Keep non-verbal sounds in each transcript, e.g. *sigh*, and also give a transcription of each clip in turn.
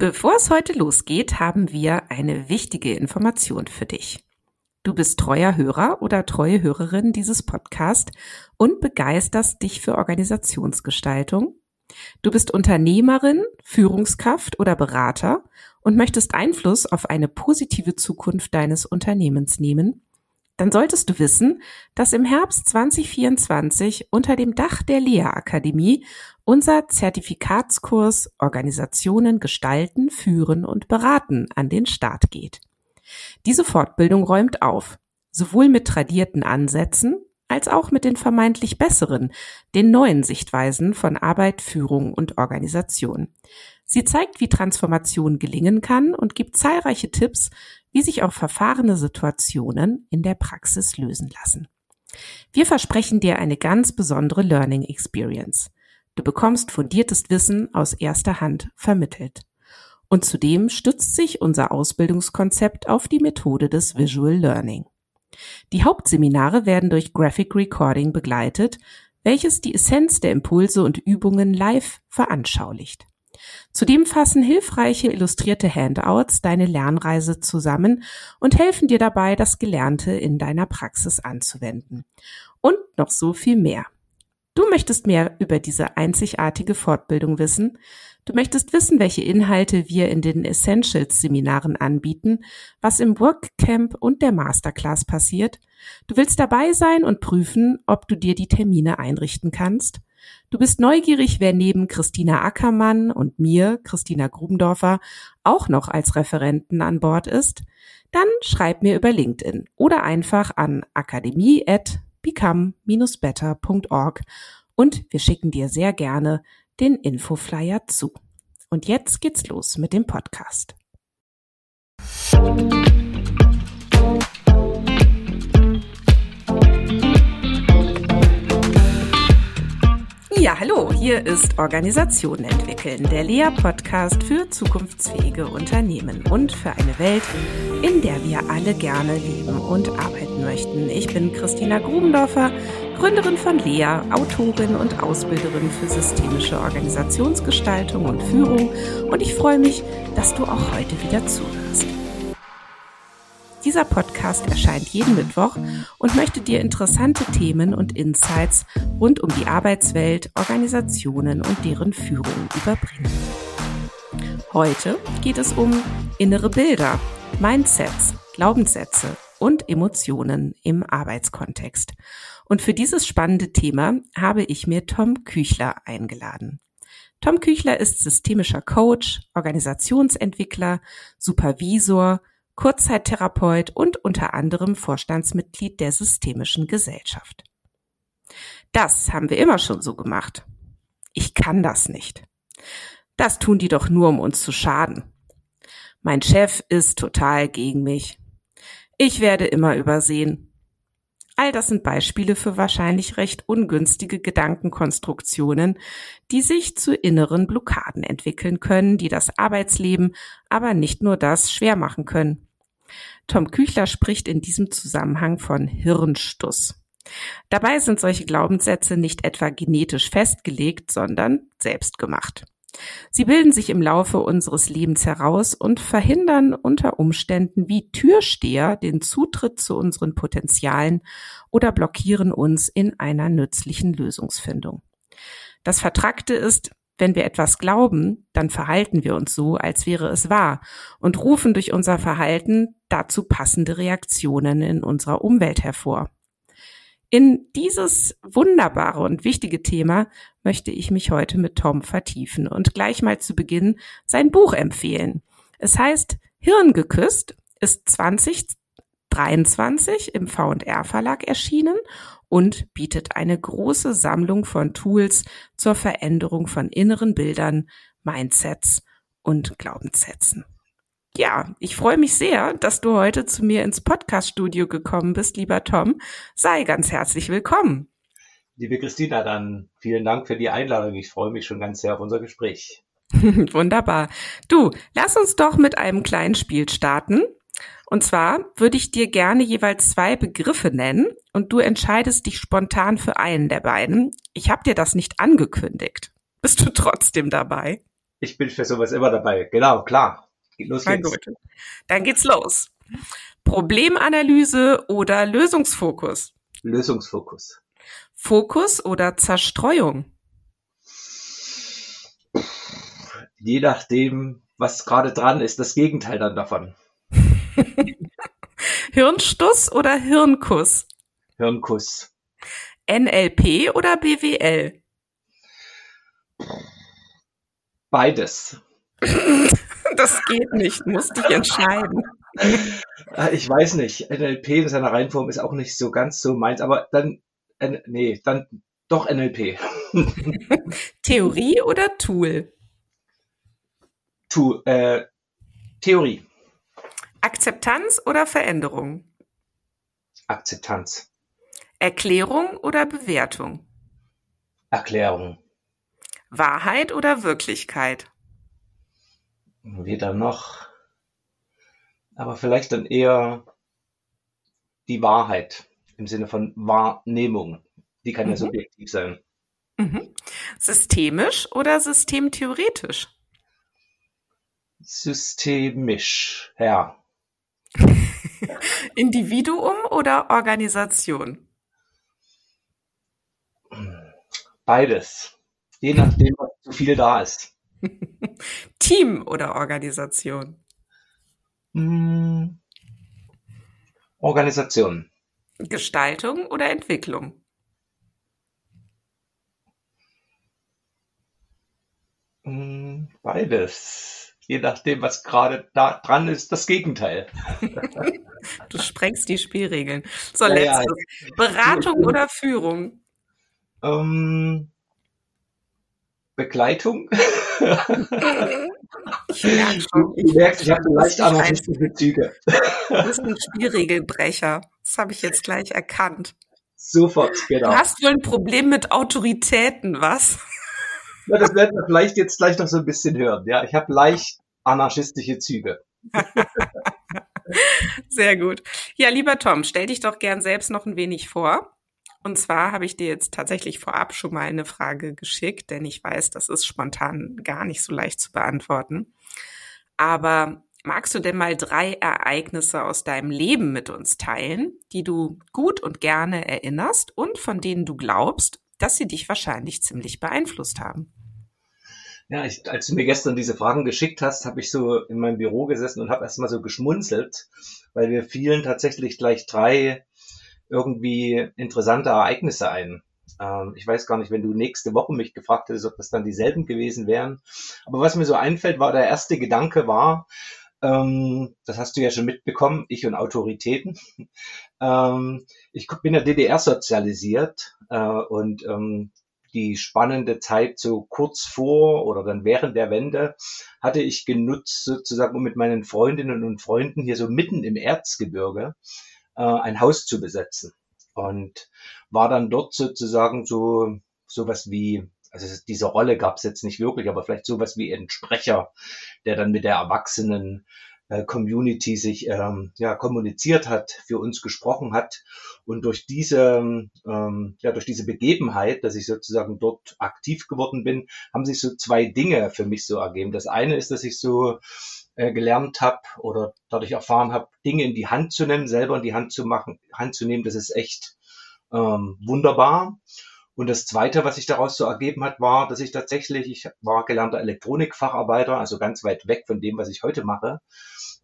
Bevor es heute losgeht, haben wir eine wichtige Information für dich. Du bist treuer Hörer oder treue Hörerin dieses Podcasts und begeisterst dich für Organisationsgestaltung. Du bist Unternehmerin, Führungskraft oder Berater und möchtest Einfluss auf eine positive Zukunft deines Unternehmens nehmen dann solltest du wissen, dass im Herbst 2024 unter dem Dach der Lea Akademie unser Zertifikatskurs Organisationen gestalten, führen und beraten an den Start geht. Diese Fortbildung räumt auf, sowohl mit tradierten Ansätzen als auch mit den vermeintlich besseren, den neuen Sichtweisen von Arbeit, Führung und Organisation. Sie zeigt, wie Transformation gelingen kann und gibt zahlreiche Tipps, wie sich auch verfahrene Situationen in der Praxis lösen lassen. Wir versprechen dir eine ganz besondere Learning Experience. Du bekommst fundiertes Wissen aus erster Hand vermittelt. Und zudem stützt sich unser Ausbildungskonzept auf die Methode des Visual Learning. Die Hauptseminare werden durch Graphic Recording begleitet, welches die Essenz der Impulse und Übungen live veranschaulicht. Zudem fassen hilfreiche illustrierte Handouts deine Lernreise zusammen und helfen dir dabei, das Gelernte in deiner Praxis anzuwenden. Und noch so viel mehr. Du möchtest mehr über diese einzigartige Fortbildung wissen? Du möchtest wissen, welche Inhalte wir in den Essentials Seminaren anbieten, was im Workcamp und der Masterclass passiert? Du willst dabei sein und prüfen, ob du dir die Termine einrichten kannst? Du bist neugierig, wer neben Christina Ackermann und mir, Christina Grubendorfer, auch noch als Referenten an Bord ist? Dann schreib mir über LinkedIn oder einfach an akademie@become-better.org und wir schicken dir sehr gerne den Infoflyer zu. Und jetzt geht's los mit dem Podcast. Ja, hallo, hier ist Organisation entwickeln, der Lea-Podcast für zukunftsfähige Unternehmen und für eine Welt, in der wir alle gerne leben und arbeiten möchten. Ich bin Christina Grubendorfer, Gründerin von Lea, Autorin und Ausbilderin für systemische Organisationsgestaltung und Führung und ich freue mich, dass du auch heute wieder zuhörst. Dieser Podcast erscheint jeden Mittwoch und möchte dir interessante Themen und Insights rund um die Arbeitswelt, Organisationen und deren Führung überbringen. Heute geht es um innere Bilder, Mindsets, Glaubenssätze und Emotionen im Arbeitskontext. Und für dieses spannende Thema habe ich mir Tom Küchler eingeladen. Tom Küchler ist systemischer Coach, Organisationsentwickler, Supervisor, Kurzzeittherapeut und unter anderem Vorstandsmitglied der Systemischen Gesellschaft. Das haben wir immer schon so gemacht. Ich kann das nicht. Das tun die doch nur, um uns zu schaden. Mein Chef ist total gegen mich. Ich werde immer übersehen. All das sind Beispiele für wahrscheinlich recht ungünstige Gedankenkonstruktionen, die sich zu inneren Blockaden entwickeln können, die das Arbeitsleben, aber nicht nur das schwer machen können. Tom Küchler spricht in diesem Zusammenhang von Hirnstuss. Dabei sind solche Glaubenssätze nicht etwa genetisch festgelegt, sondern selbst gemacht. Sie bilden sich im Laufe unseres Lebens heraus und verhindern unter Umständen wie Türsteher den Zutritt zu unseren Potenzialen oder blockieren uns in einer nützlichen Lösungsfindung. Das Vertrackte ist, wenn wir etwas glauben, dann verhalten wir uns so, als wäre es wahr und rufen durch unser Verhalten dazu passende Reaktionen in unserer Umwelt hervor. In dieses wunderbare und wichtige Thema möchte ich mich heute mit Tom vertiefen und gleich mal zu Beginn sein Buch empfehlen. Es heißt Hirn geküsst, ist 2023 im V&R Verlag erschienen und bietet eine große Sammlung von Tools zur Veränderung von inneren Bildern, Mindsets und Glaubenssätzen. Ja, ich freue mich sehr, dass du heute zu mir ins Podcaststudio gekommen bist, lieber Tom. Sei ganz herzlich willkommen. Liebe Christina, dann vielen Dank für die Einladung. Ich freue mich schon ganz sehr auf unser Gespräch. *laughs* Wunderbar. Du, lass uns doch mit einem kleinen Spiel starten. Und zwar würde ich dir gerne jeweils zwei Begriffe nennen und du entscheidest dich spontan für einen der beiden. Ich habe dir das nicht angekündigt. Bist du trotzdem dabei? Ich bin für sowas immer dabei. Genau, klar. Los Na gut. Dann geht's los. Problemanalyse oder Lösungsfokus? Lösungsfokus. Fokus oder Zerstreuung? Je nachdem, was gerade dran ist, das Gegenteil dann davon. *laughs* Hirnstuss oder Hirnkuss? Hirnkuss. NLP oder BWL? Beides. *laughs* *laughs* Das geht nicht, musst dich entscheiden. Äh, ich weiß nicht. NLP in seiner Reihenform ist auch nicht so ganz so meins, aber dann, nee, dann doch NLP. *laughs* Theorie oder Tool? Tu, äh, Theorie. Akzeptanz oder Veränderung? Akzeptanz. Erklärung oder Bewertung? Erklärung. Wahrheit oder Wirklichkeit? Weder noch. Aber vielleicht dann eher die Wahrheit im Sinne von Wahrnehmung. Die kann mhm. ja subjektiv sein. Mhm. Systemisch oder systemtheoretisch? Systemisch, ja. *laughs* Individuum oder Organisation? Beides. Je nachdem, was zu viel da ist. *laughs* Team oder Organisation? Hm. Organisation. Gestaltung oder Entwicklung? Hm, beides. Je nachdem, was gerade da dran ist, das Gegenteil. *laughs* du sprengst die Spielregeln. So, ja, letztes. Ja. Beratung oder Führung? Ähm, Begleitung. *laughs* Ich merke schon. Du merkst, ich habe leicht anarchistische Züge. Du bist ein Spielregelbrecher. Das habe ich jetzt gleich erkannt. Sofort, genau. Du hast wohl ein Problem mit Autoritäten, was? Ja, das werden wir vielleicht jetzt gleich noch so ein bisschen hören. Ja, ich habe leicht anarchistische Züge. *laughs* Sehr gut. Ja, lieber Tom, stell dich doch gern selbst noch ein wenig vor. Und zwar habe ich dir jetzt tatsächlich vorab schon mal eine Frage geschickt, denn ich weiß, das ist spontan gar nicht so leicht zu beantworten. Aber magst du denn mal drei Ereignisse aus deinem Leben mit uns teilen, die du gut und gerne erinnerst und von denen du glaubst, dass sie dich wahrscheinlich ziemlich beeinflusst haben? Ja, ich, als du mir gestern diese Fragen geschickt hast, habe ich so in meinem Büro gesessen und habe erstmal so geschmunzelt, weil wir fielen tatsächlich gleich drei irgendwie interessante Ereignisse ein. Ähm, ich weiß gar nicht, wenn du nächste Woche mich gefragt hättest, ob das dann dieselben gewesen wären. Aber was mir so einfällt, war der erste Gedanke war, ähm, das hast du ja schon mitbekommen, ich und Autoritäten. *laughs* ähm, ich bin ja DDR sozialisiert äh, und ähm, die spannende Zeit so kurz vor oder dann während der Wende hatte ich genutzt, sozusagen, um mit meinen Freundinnen und Freunden hier so mitten im Erzgebirge äh, ein Haus zu besetzen. Und war dann dort sozusagen so sowas wie, also diese Rolle gab es jetzt nicht wirklich, aber vielleicht sowas wie ein Sprecher, der dann mit der Erwachsenen äh, Community sich ähm, ja kommuniziert hat, für uns gesprochen hat und durch diese ähm, ja durch diese Begebenheit, dass ich sozusagen dort aktiv geworden bin, haben sich so zwei Dinge für mich so ergeben. Das eine ist, dass ich so äh, gelernt habe oder dadurch erfahren habe, Dinge in die Hand zu nehmen, selber in die Hand zu machen, Hand zu nehmen, das ist echt ähm, wunderbar. Und das Zweite, was sich daraus so ergeben hat, war, dass ich tatsächlich, ich war gelernter Elektronikfacharbeiter, also ganz weit weg von dem, was ich heute mache.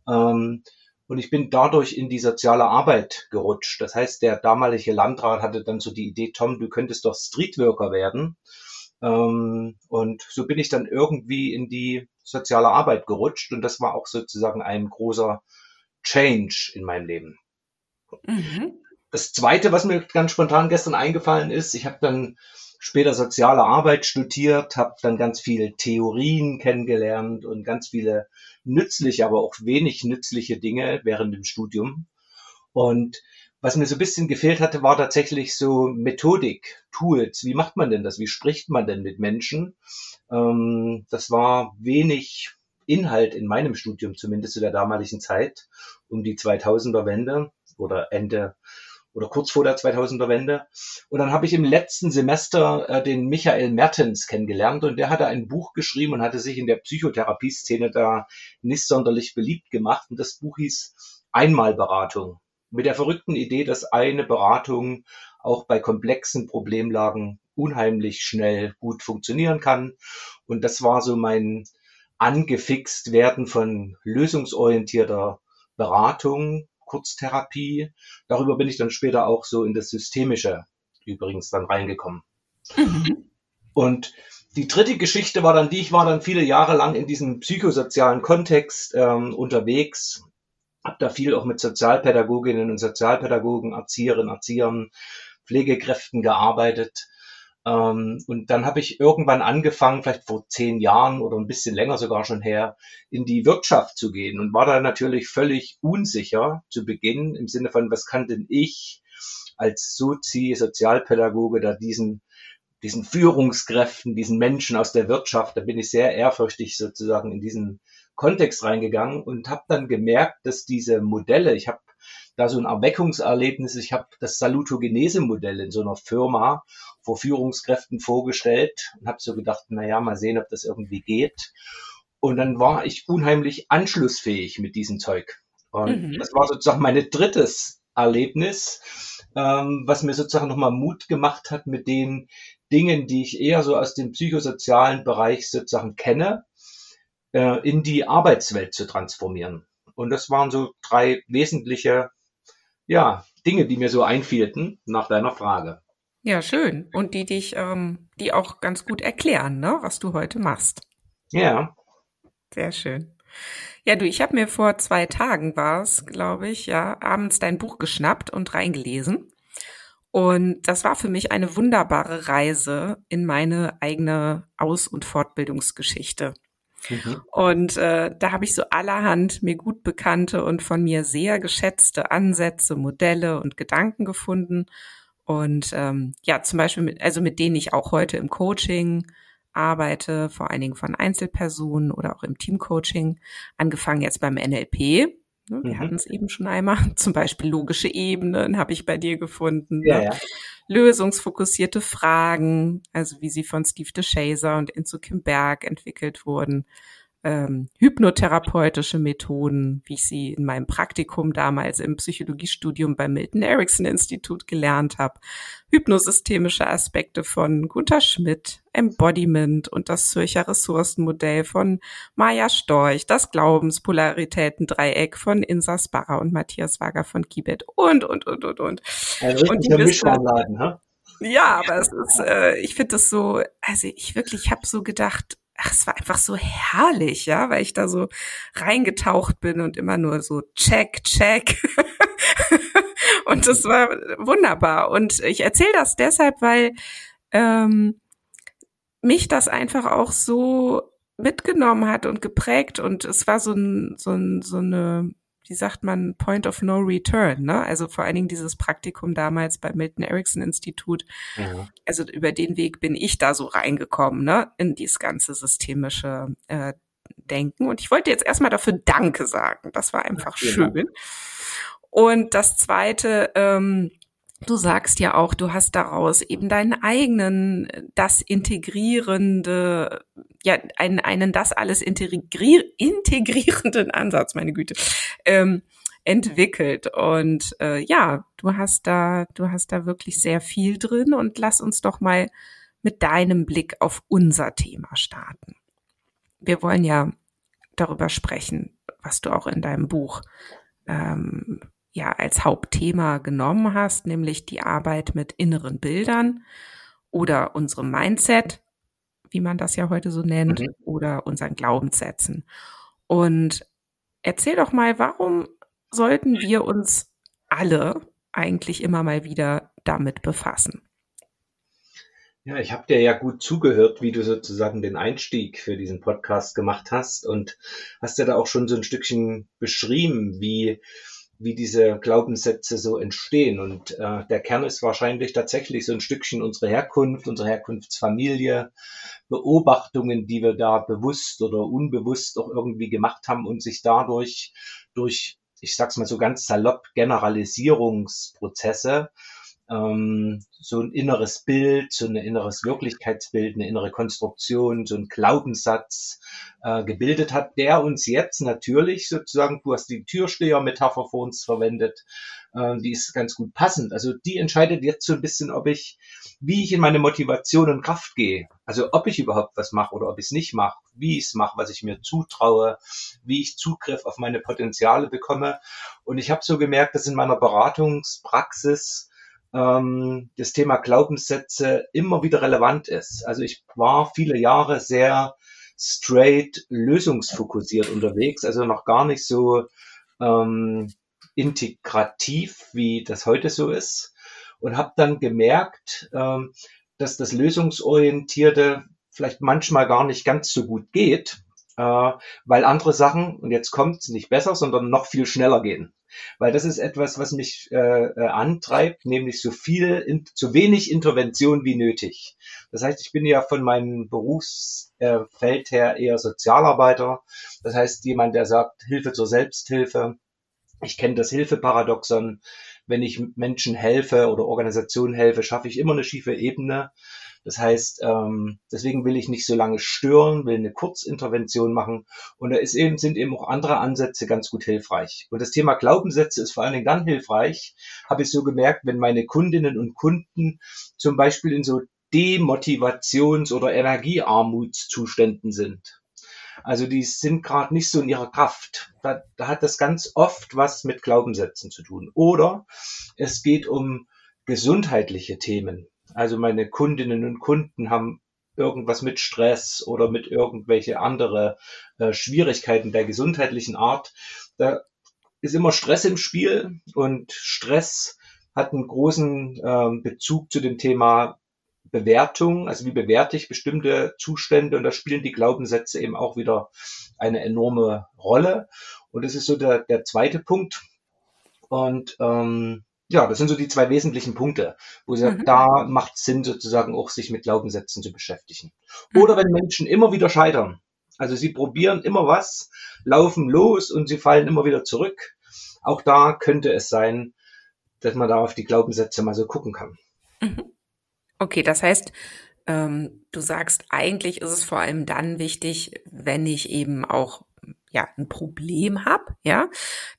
Ähm, und ich bin dadurch in die soziale Arbeit gerutscht. Das heißt, der damalige Landrat hatte dann so die Idee, Tom, du könntest doch Streetworker werden. Ähm, und so bin ich dann irgendwie in die soziale Arbeit gerutscht und das war auch sozusagen ein großer Change in meinem Leben. Mhm. Das Zweite, was mir ganz spontan gestern eingefallen ist, ich habe dann später soziale Arbeit studiert, habe dann ganz viele Theorien kennengelernt und ganz viele nützliche, aber auch wenig nützliche Dinge während dem Studium. Und was mir so ein bisschen gefehlt hatte, war tatsächlich so Methodik, Tools. Wie macht man denn das? Wie spricht man denn mit Menschen? Ähm, das war wenig Inhalt in meinem Studium, zumindest zu der damaligen Zeit, um die 2000er Wende oder Ende oder kurz vor der 2000er Wende. Und dann habe ich im letzten Semester äh, den Michael Mertens kennengelernt und der hatte ein Buch geschrieben und hatte sich in der Psychotherapie-Szene da nicht sonderlich beliebt gemacht. Und das Buch hieß Einmalberatung. Mit der verrückten Idee, dass eine Beratung auch bei komplexen Problemlagen unheimlich schnell gut funktionieren kann. Und das war so mein angefixt werden von lösungsorientierter Beratung, Kurztherapie. Darüber bin ich dann später auch so in das Systemische übrigens dann reingekommen. Mhm. Und die dritte Geschichte war dann die, ich war dann viele Jahre lang in diesem psychosozialen Kontext ähm, unterwegs, habe da viel auch mit Sozialpädagoginnen und Sozialpädagogen, Erzieherinnen, Erziehern, Pflegekräften gearbeitet. Ähm, und dann habe ich irgendwann angefangen, vielleicht vor zehn Jahren oder ein bisschen länger sogar schon her, in die Wirtschaft zu gehen und war da natürlich völlig unsicher zu Beginn im Sinne von, was kann denn ich als Sozi, Sozialpädagoge da diesen diesen Führungskräften, diesen Menschen aus der Wirtschaft, da bin ich sehr ehrfürchtig sozusagen in diesen Kontext reingegangen und habe dann gemerkt, dass diese Modelle, ich habe da so ein Erweckungserlebnis. Ich habe das Salutogenese-Modell in so einer Firma vor Führungskräften vorgestellt und habe so gedacht, na ja, mal sehen, ob das irgendwie geht. Und dann war ich unheimlich anschlussfähig mit diesem Zeug. Und mhm. das war sozusagen mein drittes Erlebnis, ähm, was mir sozusagen nochmal Mut gemacht hat mit den Dingen, die ich eher so aus dem psychosozialen Bereich sozusagen kenne, äh, in die Arbeitswelt zu transformieren. Und das waren so drei wesentliche ja, Dinge, die mir so einfielten nach deiner Frage. Ja, schön. Und die dich, ähm, die auch ganz gut erklären, ne, was du heute machst. Ja. Sehr schön. Ja, du, ich habe mir vor zwei Tagen war es, glaube ich, ja, abends dein Buch geschnappt und reingelesen. Und das war für mich eine wunderbare Reise in meine eigene Aus- und Fortbildungsgeschichte. Mhm. Und äh, da habe ich so allerhand mir gut bekannte und von mir sehr geschätzte Ansätze, Modelle und Gedanken gefunden. Und ähm, ja, zum Beispiel, mit, also mit denen ich auch heute im Coaching arbeite, vor allen Dingen von Einzelpersonen oder auch im Teamcoaching, angefangen jetzt beim NLP. Ne, wir mhm. hatten es eben schon einmal. *laughs* Zum Beispiel logische Ebenen habe ich bei dir gefunden. Ja, ne? ja. Lösungsfokussierte Fragen, also wie sie von Steve DeShazer und Inzu Kim Berg entwickelt wurden ähm, hypnotherapeutische Methoden, wie ich sie in meinem Praktikum damals im Psychologiestudium beim Milton Erickson Institut gelernt habe, hypnosystemische Aspekte von Gunther Schmidt, Embodiment und das Zürcher Ressourcenmodell von Maja Storch, das Glaubenspolaritäten-Dreieck von Insa Sparra und Matthias Wager von Kibet und, und, und, und, und. Und die Mischwarenladen? Ja, aber es ist, äh, ich finde das so, also ich wirklich, ich habe so gedacht, ach, es war einfach so herrlich, ja, weil ich da so reingetaucht bin und immer nur so check, check. *laughs* und das war wunderbar. Und ich erzähle das deshalb, weil ähm, mich das einfach auch so mitgenommen hat und geprägt und es war so ein, so ein, so eine wie sagt man, Point of No Return, ne? Also vor allen Dingen dieses Praktikum damals beim Milton Erickson Institut. Ja. Also über den Weg bin ich da so reingekommen, ne? In dieses ganze systemische äh, Denken. Und ich wollte jetzt erstmal dafür Danke sagen. Das war einfach ja, schön. Und das zweite, ähm, Du sagst ja auch, du hast daraus eben deinen eigenen, das integrierende, ja, einen, einen das alles integrier, integrierenden Ansatz, meine Güte, ähm, entwickelt. Und äh, ja, du hast da, du hast da wirklich sehr viel drin und lass uns doch mal mit deinem Blick auf unser Thema starten. Wir wollen ja darüber sprechen, was du auch in deinem Buch ähm, ja als Hauptthema genommen hast, nämlich die Arbeit mit inneren Bildern oder unserem Mindset, wie man das ja heute so nennt, mhm. oder unseren Glaubenssätzen. Und erzähl doch mal, warum sollten wir uns alle eigentlich immer mal wieder damit befassen? Ja, ich habe dir ja gut zugehört, wie du sozusagen den Einstieg für diesen Podcast gemacht hast und hast ja da auch schon so ein Stückchen beschrieben, wie wie diese Glaubenssätze so entstehen. Und äh, der Kern ist wahrscheinlich tatsächlich so ein Stückchen unsere Herkunft, unsere Herkunftsfamilie, Beobachtungen, die wir da bewusst oder unbewusst auch irgendwie gemacht haben und sich dadurch durch ich sag's mal so ganz salopp, Generalisierungsprozesse, ähm, so ein inneres Bild, so ein inneres Wirklichkeitsbild, eine innere Konstruktion, so ein Glaubenssatz äh, gebildet hat, der uns jetzt natürlich sozusagen, du hast die Türsteher-Metapher vor uns verwendet, äh, die ist ganz gut passend. Also die entscheidet jetzt so ein bisschen, ob ich, wie ich in meine Motivation und Kraft gehe. Also ob ich überhaupt was mache oder ob ich es nicht mache, wie ich es mache, was ich mir zutraue, wie ich Zugriff auf meine Potenziale bekomme. Und ich habe so gemerkt, dass in meiner Beratungspraxis ähm, das Thema Glaubenssätze immer wieder relevant ist. Also ich war viele Jahre sehr straight lösungsfokussiert unterwegs, also noch gar nicht so ähm, integrativ, wie das heute so ist. Und habe dann gemerkt, ähm, dass das Lösungsorientierte vielleicht manchmal gar nicht ganz so gut geht, äh, weil andere Sachen, und jetzt kommt nicht besser, sondern noch viel schneller gehen. Weil das ist etwas, was mich äh, äh, antreibt, nämlich so viel, in, so wenig Intervention wie nötig. Das heißt, ich bin ja von meinem Berufsfeld her eher Sozialarbeiter. Das heißt, jemand, der sagt, Hilfe zur Selbsthilfe. Ich kenne das Hilfeparadoxon. Wenn ich Menschen helfe oder Organisationen helfe, schaffe ich immer eine schiefe Ebene. Das heißt, ähm, deswegen will ich nicht so lange stören, will eine Kurzintervention machen. Und da ist eben, sind eben auch andere Ansätze ganz gut hilfreich. Und das Thema Glaubenssätze ist vor allen Dingen dann hilfreich, habe ich so gemerkt, wenn meine Kundinnen und Kunden zum Beispiel in so Demotivations- oder Energiearmutszuständen sind. Also die sind gerade nicht so in ihrer Kraft. Da, da hat das ganz oft was mit Glaubenssätzen zu tun. Oder es geht um gesundheitliche Themen. Also meine Kundinnen und Kunden haben irgendwas mit Stress oder mit irgendwelche andere äh, Schwierigkeiten der gesundheitlichen Art. Da ist immer Stress im Spiel und Stress hat einen großen äh, Bezug zu dem Thema Bewertung, also wie bewerte ich bestimmte Zustände und da spielen die Glaubenssätze eben auch wieder eine enorme Rolle. Und das ist so der, der zweite Punkt. Und ähm, ja, das sind so die zwei wesentlichen Punkte, wo sie mhm. da macht Sinn, sozusagen auch sich mit Glaubenssätzen zu beschäftigen. Mhm. Oder wenn Menschen immer wieder scheitern. Also sie probieren immer was, laufen los und sie fallen immer wieder zurück. Auch da könnte es sein, dass man da auf die Glaubenssätze mal so gucken kann. Mhm. Okay, das heißt, ähm, du sagst, eigentlich ist es vor allem dann wichtig, wenn ich eben auch ja ein Problem habe, ja.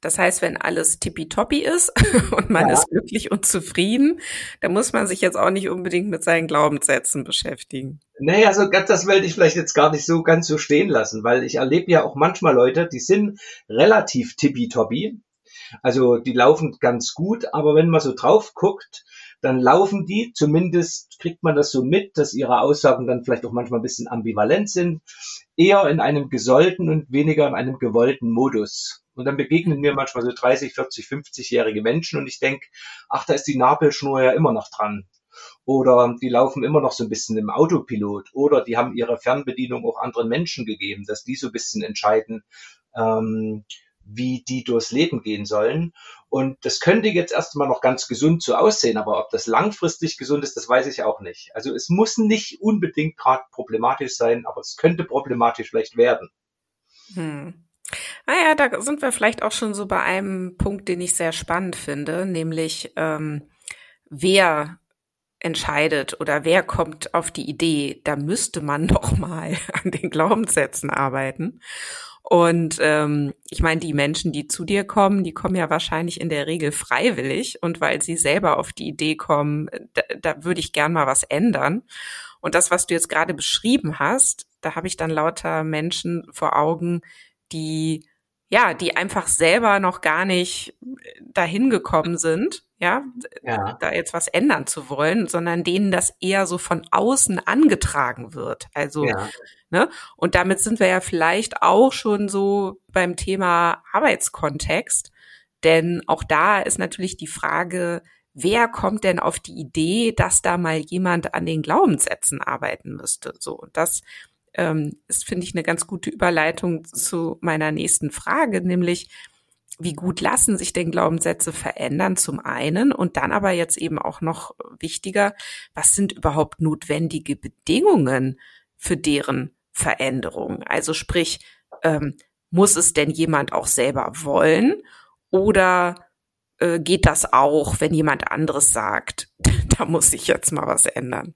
Das heißt, wenn alles tippitoppi ist *laughs* und man ja. ist glücklich und zufrieden, dann muss man sich jetzt auch nicht unbedingt mit seinen Glaubenssätzen beschäftigen. Nee, also das wollte ich vielleicht jetzt gar nicht so ganz so stehen lassen, weil ich erlebe ja auch manchmal Leute, die sind relativ tippitoppi, also die laufen ganz gut, aber wenn man so drauf guckt, dann laufen die, zumindest kriegt man das so mit, dass ihre Aussagen dann vielleicht auch manchmal ein bisschen ambivalent sind, eher in einem gesollten und weniger in einem gewollten Modus. Und dann begegnen mir manchmal so 30, 40, 50-jährige Menschen und ich denke, ach, da ist die Nabelschnur ja immer noch dran. Oder die laufen immer noch so ein bisschen im Autopilot. Oder die haben ihre Fernbedienung auch anderen Menschen gegeben, dass die so ein bisschen entscheiden, ähm, wie die durchs Leben gehen sollen. Und das könnte jetzt erstmal noch ganz gesund so aussehen, aber ob das langfristig gesund ist, das weiß ich auch nicht. Also es muss nicht unbedingt gerade problematisch sein, aber es könnte problematisch vielleicht werden. Hm. Naja, ah da sind wir vielleicht auch schon so bei einem Punkt, den ich sehr spannend finde, nämlich ähm, wer entscheidet oder wer kommt auf die Idee, da müsste man *laughs* doch mal an den Glaubenssätzen arbeiten. Und ähm, ich meine, die Menschen, die zu dir kommen, die kommen ja wahrscheinlich in der Regel freiwillig und weil sie selber auf die Idee kommen, da, da würde ich gern mal was ändern. Und das, was du jetzt gerade beschrieben hast, da habe ich dann lauter Menschen vor Augen, die ja, die einfach selber noch gar nicht dahin gekommen sind, ja, ja, da jetzt was ändern zu wollen, sondern denen das eher so von außen angetragen wird. Also ja. Ne? Und damit sind wir ja vielleicht auch schon so beim Thema Arbeitskontext. Denn auch da ist natürlich die Frage, wer kommt denn auf die Idee, dass da mal jemand an den Glaubenssätzen arbeiten müsste? So, und das ähm, ist, finde ich, eine ganz gute Überleitung zu meiner nächsten Frage, nämlich, wie gut lassen sich denn Glaubenssätze verändern zum einen und dann aber jetzt eben auch noch wichtiger, was sind überhaupt notwendige Bedingungen für deren Veränderung? Also sprich, ähm, muss es denn jemand auch selber wollen? Oder äh, geht das auch, wenn jemand anderes sagt, *laughs* da muss ich jetzt mal was ändern?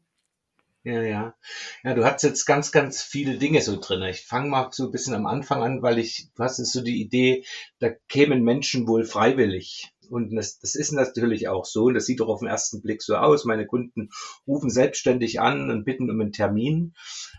Ja, ja. Ja, du hast jetzt ganz, ganz viele Dinge so drin. Ich fange mal so ein bisschen am Anfang an, weil ich, du hast jetzt so die Idee, da kämen Menschen wohl freiwillig. Und das, das ist natürlich auch so. Und das sieht doch auf den ersten Blick so aus. Meine Kunden rufen selbstständig an und bitten um einen Termin.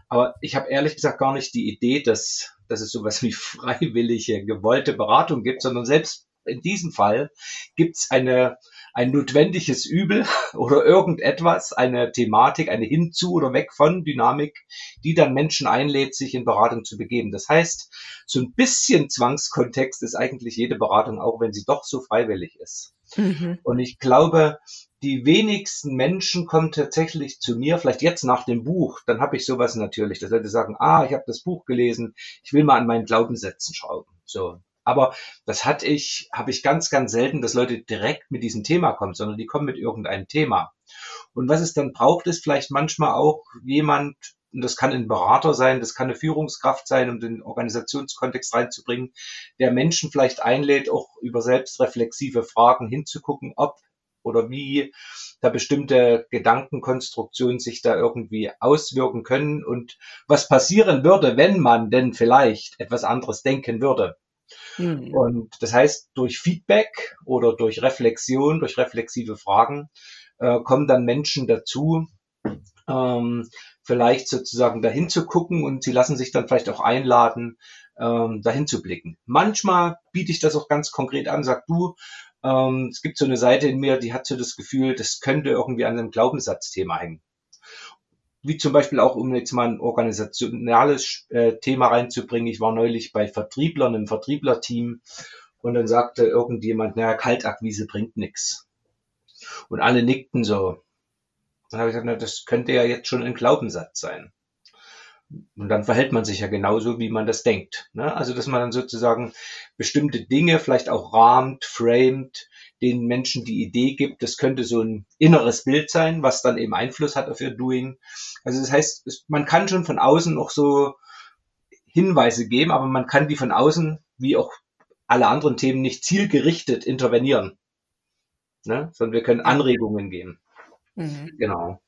Aber ich habe ehrlich gesagt gar nicht die Idee, dass, dass es sowas *laughs* wie freiwillige, gewollte Beratung gibt, sondern selbst in diesem Fall gibt es eine, ein notwendiges Übel *laughs* oder irgendetwas, eine Thematik, eine hinzu oder weg von Dynamik, die dann Menschen einlädt, sich in Beratung zu begeben. Das heißt, so ein bisschen Zwangskontext ist eigentlich jede Beratung, auch wenn sie doch so freiwillig ist. Mhm. Und ich glaube, die wenigsten Menschen kommen tatsächlich zu mir, vielleicht jetzt nach dem Buch, dann habe ich sowas natürlich, dass Leute sagen, ah, ich habe das Buch gelesen, ich will mal an meinen Glaubenssätzen schrauben. So, aber das hatte ich, habe ich ganz, ganz selten, dass Leute direkt mit diesem Thema kommen, sondern die kommen mit irgendeinem Thema. Und was es dann braucht, ist vielleicht manchmal auch jemand, und das kann ein Berater sein, das kann eine Führungskraft sein, um den Organisationskontext reinzubringen, der Menschen vielleicht einlädt, auch über selbstreflexive Fragen hinzugucken, ob oder wie da bestimmte Gedankenkonstruktionen sich da irgendwie auswirken können und was passieren würde, wenn man denn vielleicht etwas anderes denken würde. Mhm. Und das heißt, durch Feedback oder durch Reflexion, durch reflexive Fragen äh, kommen dann Menschen dazu, ähm, vielleicht sozusagen dahin zu gucken und sie lassen sich dann vielleicht auch einladen, ähm, dahin zu blicken. Manchmal biete ich das auch ganz konkret an, sag du, ähm, es gibt so eine Seite in mir, die hat so das Gefühl, das könnte irgendwie an einem Glaubenssatzthema hängen wie zum Beispiel auch, um jetzt mal ein organisationales äh, Thema reinzubringen. Ich war neulich bei Vertrieblern im Vertrieblerteam und dann sagte irgendjemand, naja, Kaltakquise bringt nichts. Und alle nickten so. Dann habe ich gesagt, na, das könnte ja jetzt schon ein Glaubenssatz sein. Und dann verhält man sich ja genauso, wie man das denkt. Ne? Also, dass man dann sozusagen bestimmte Dinge vielleicht auch rahmt, framed, den Menschen die Idee gibt, das könnte so ein inneres Bild sein, was dann eben Einfluss hat auf ihr Doing. Also das heißt, man kann schon von außen noch so Hinweise geben, aber man kann die von außen, wie auch alle anderen Themen, nicht zielgerichtet intervenieren. Ne? Sondern wir können Anregungen geben. Mhm. Genau.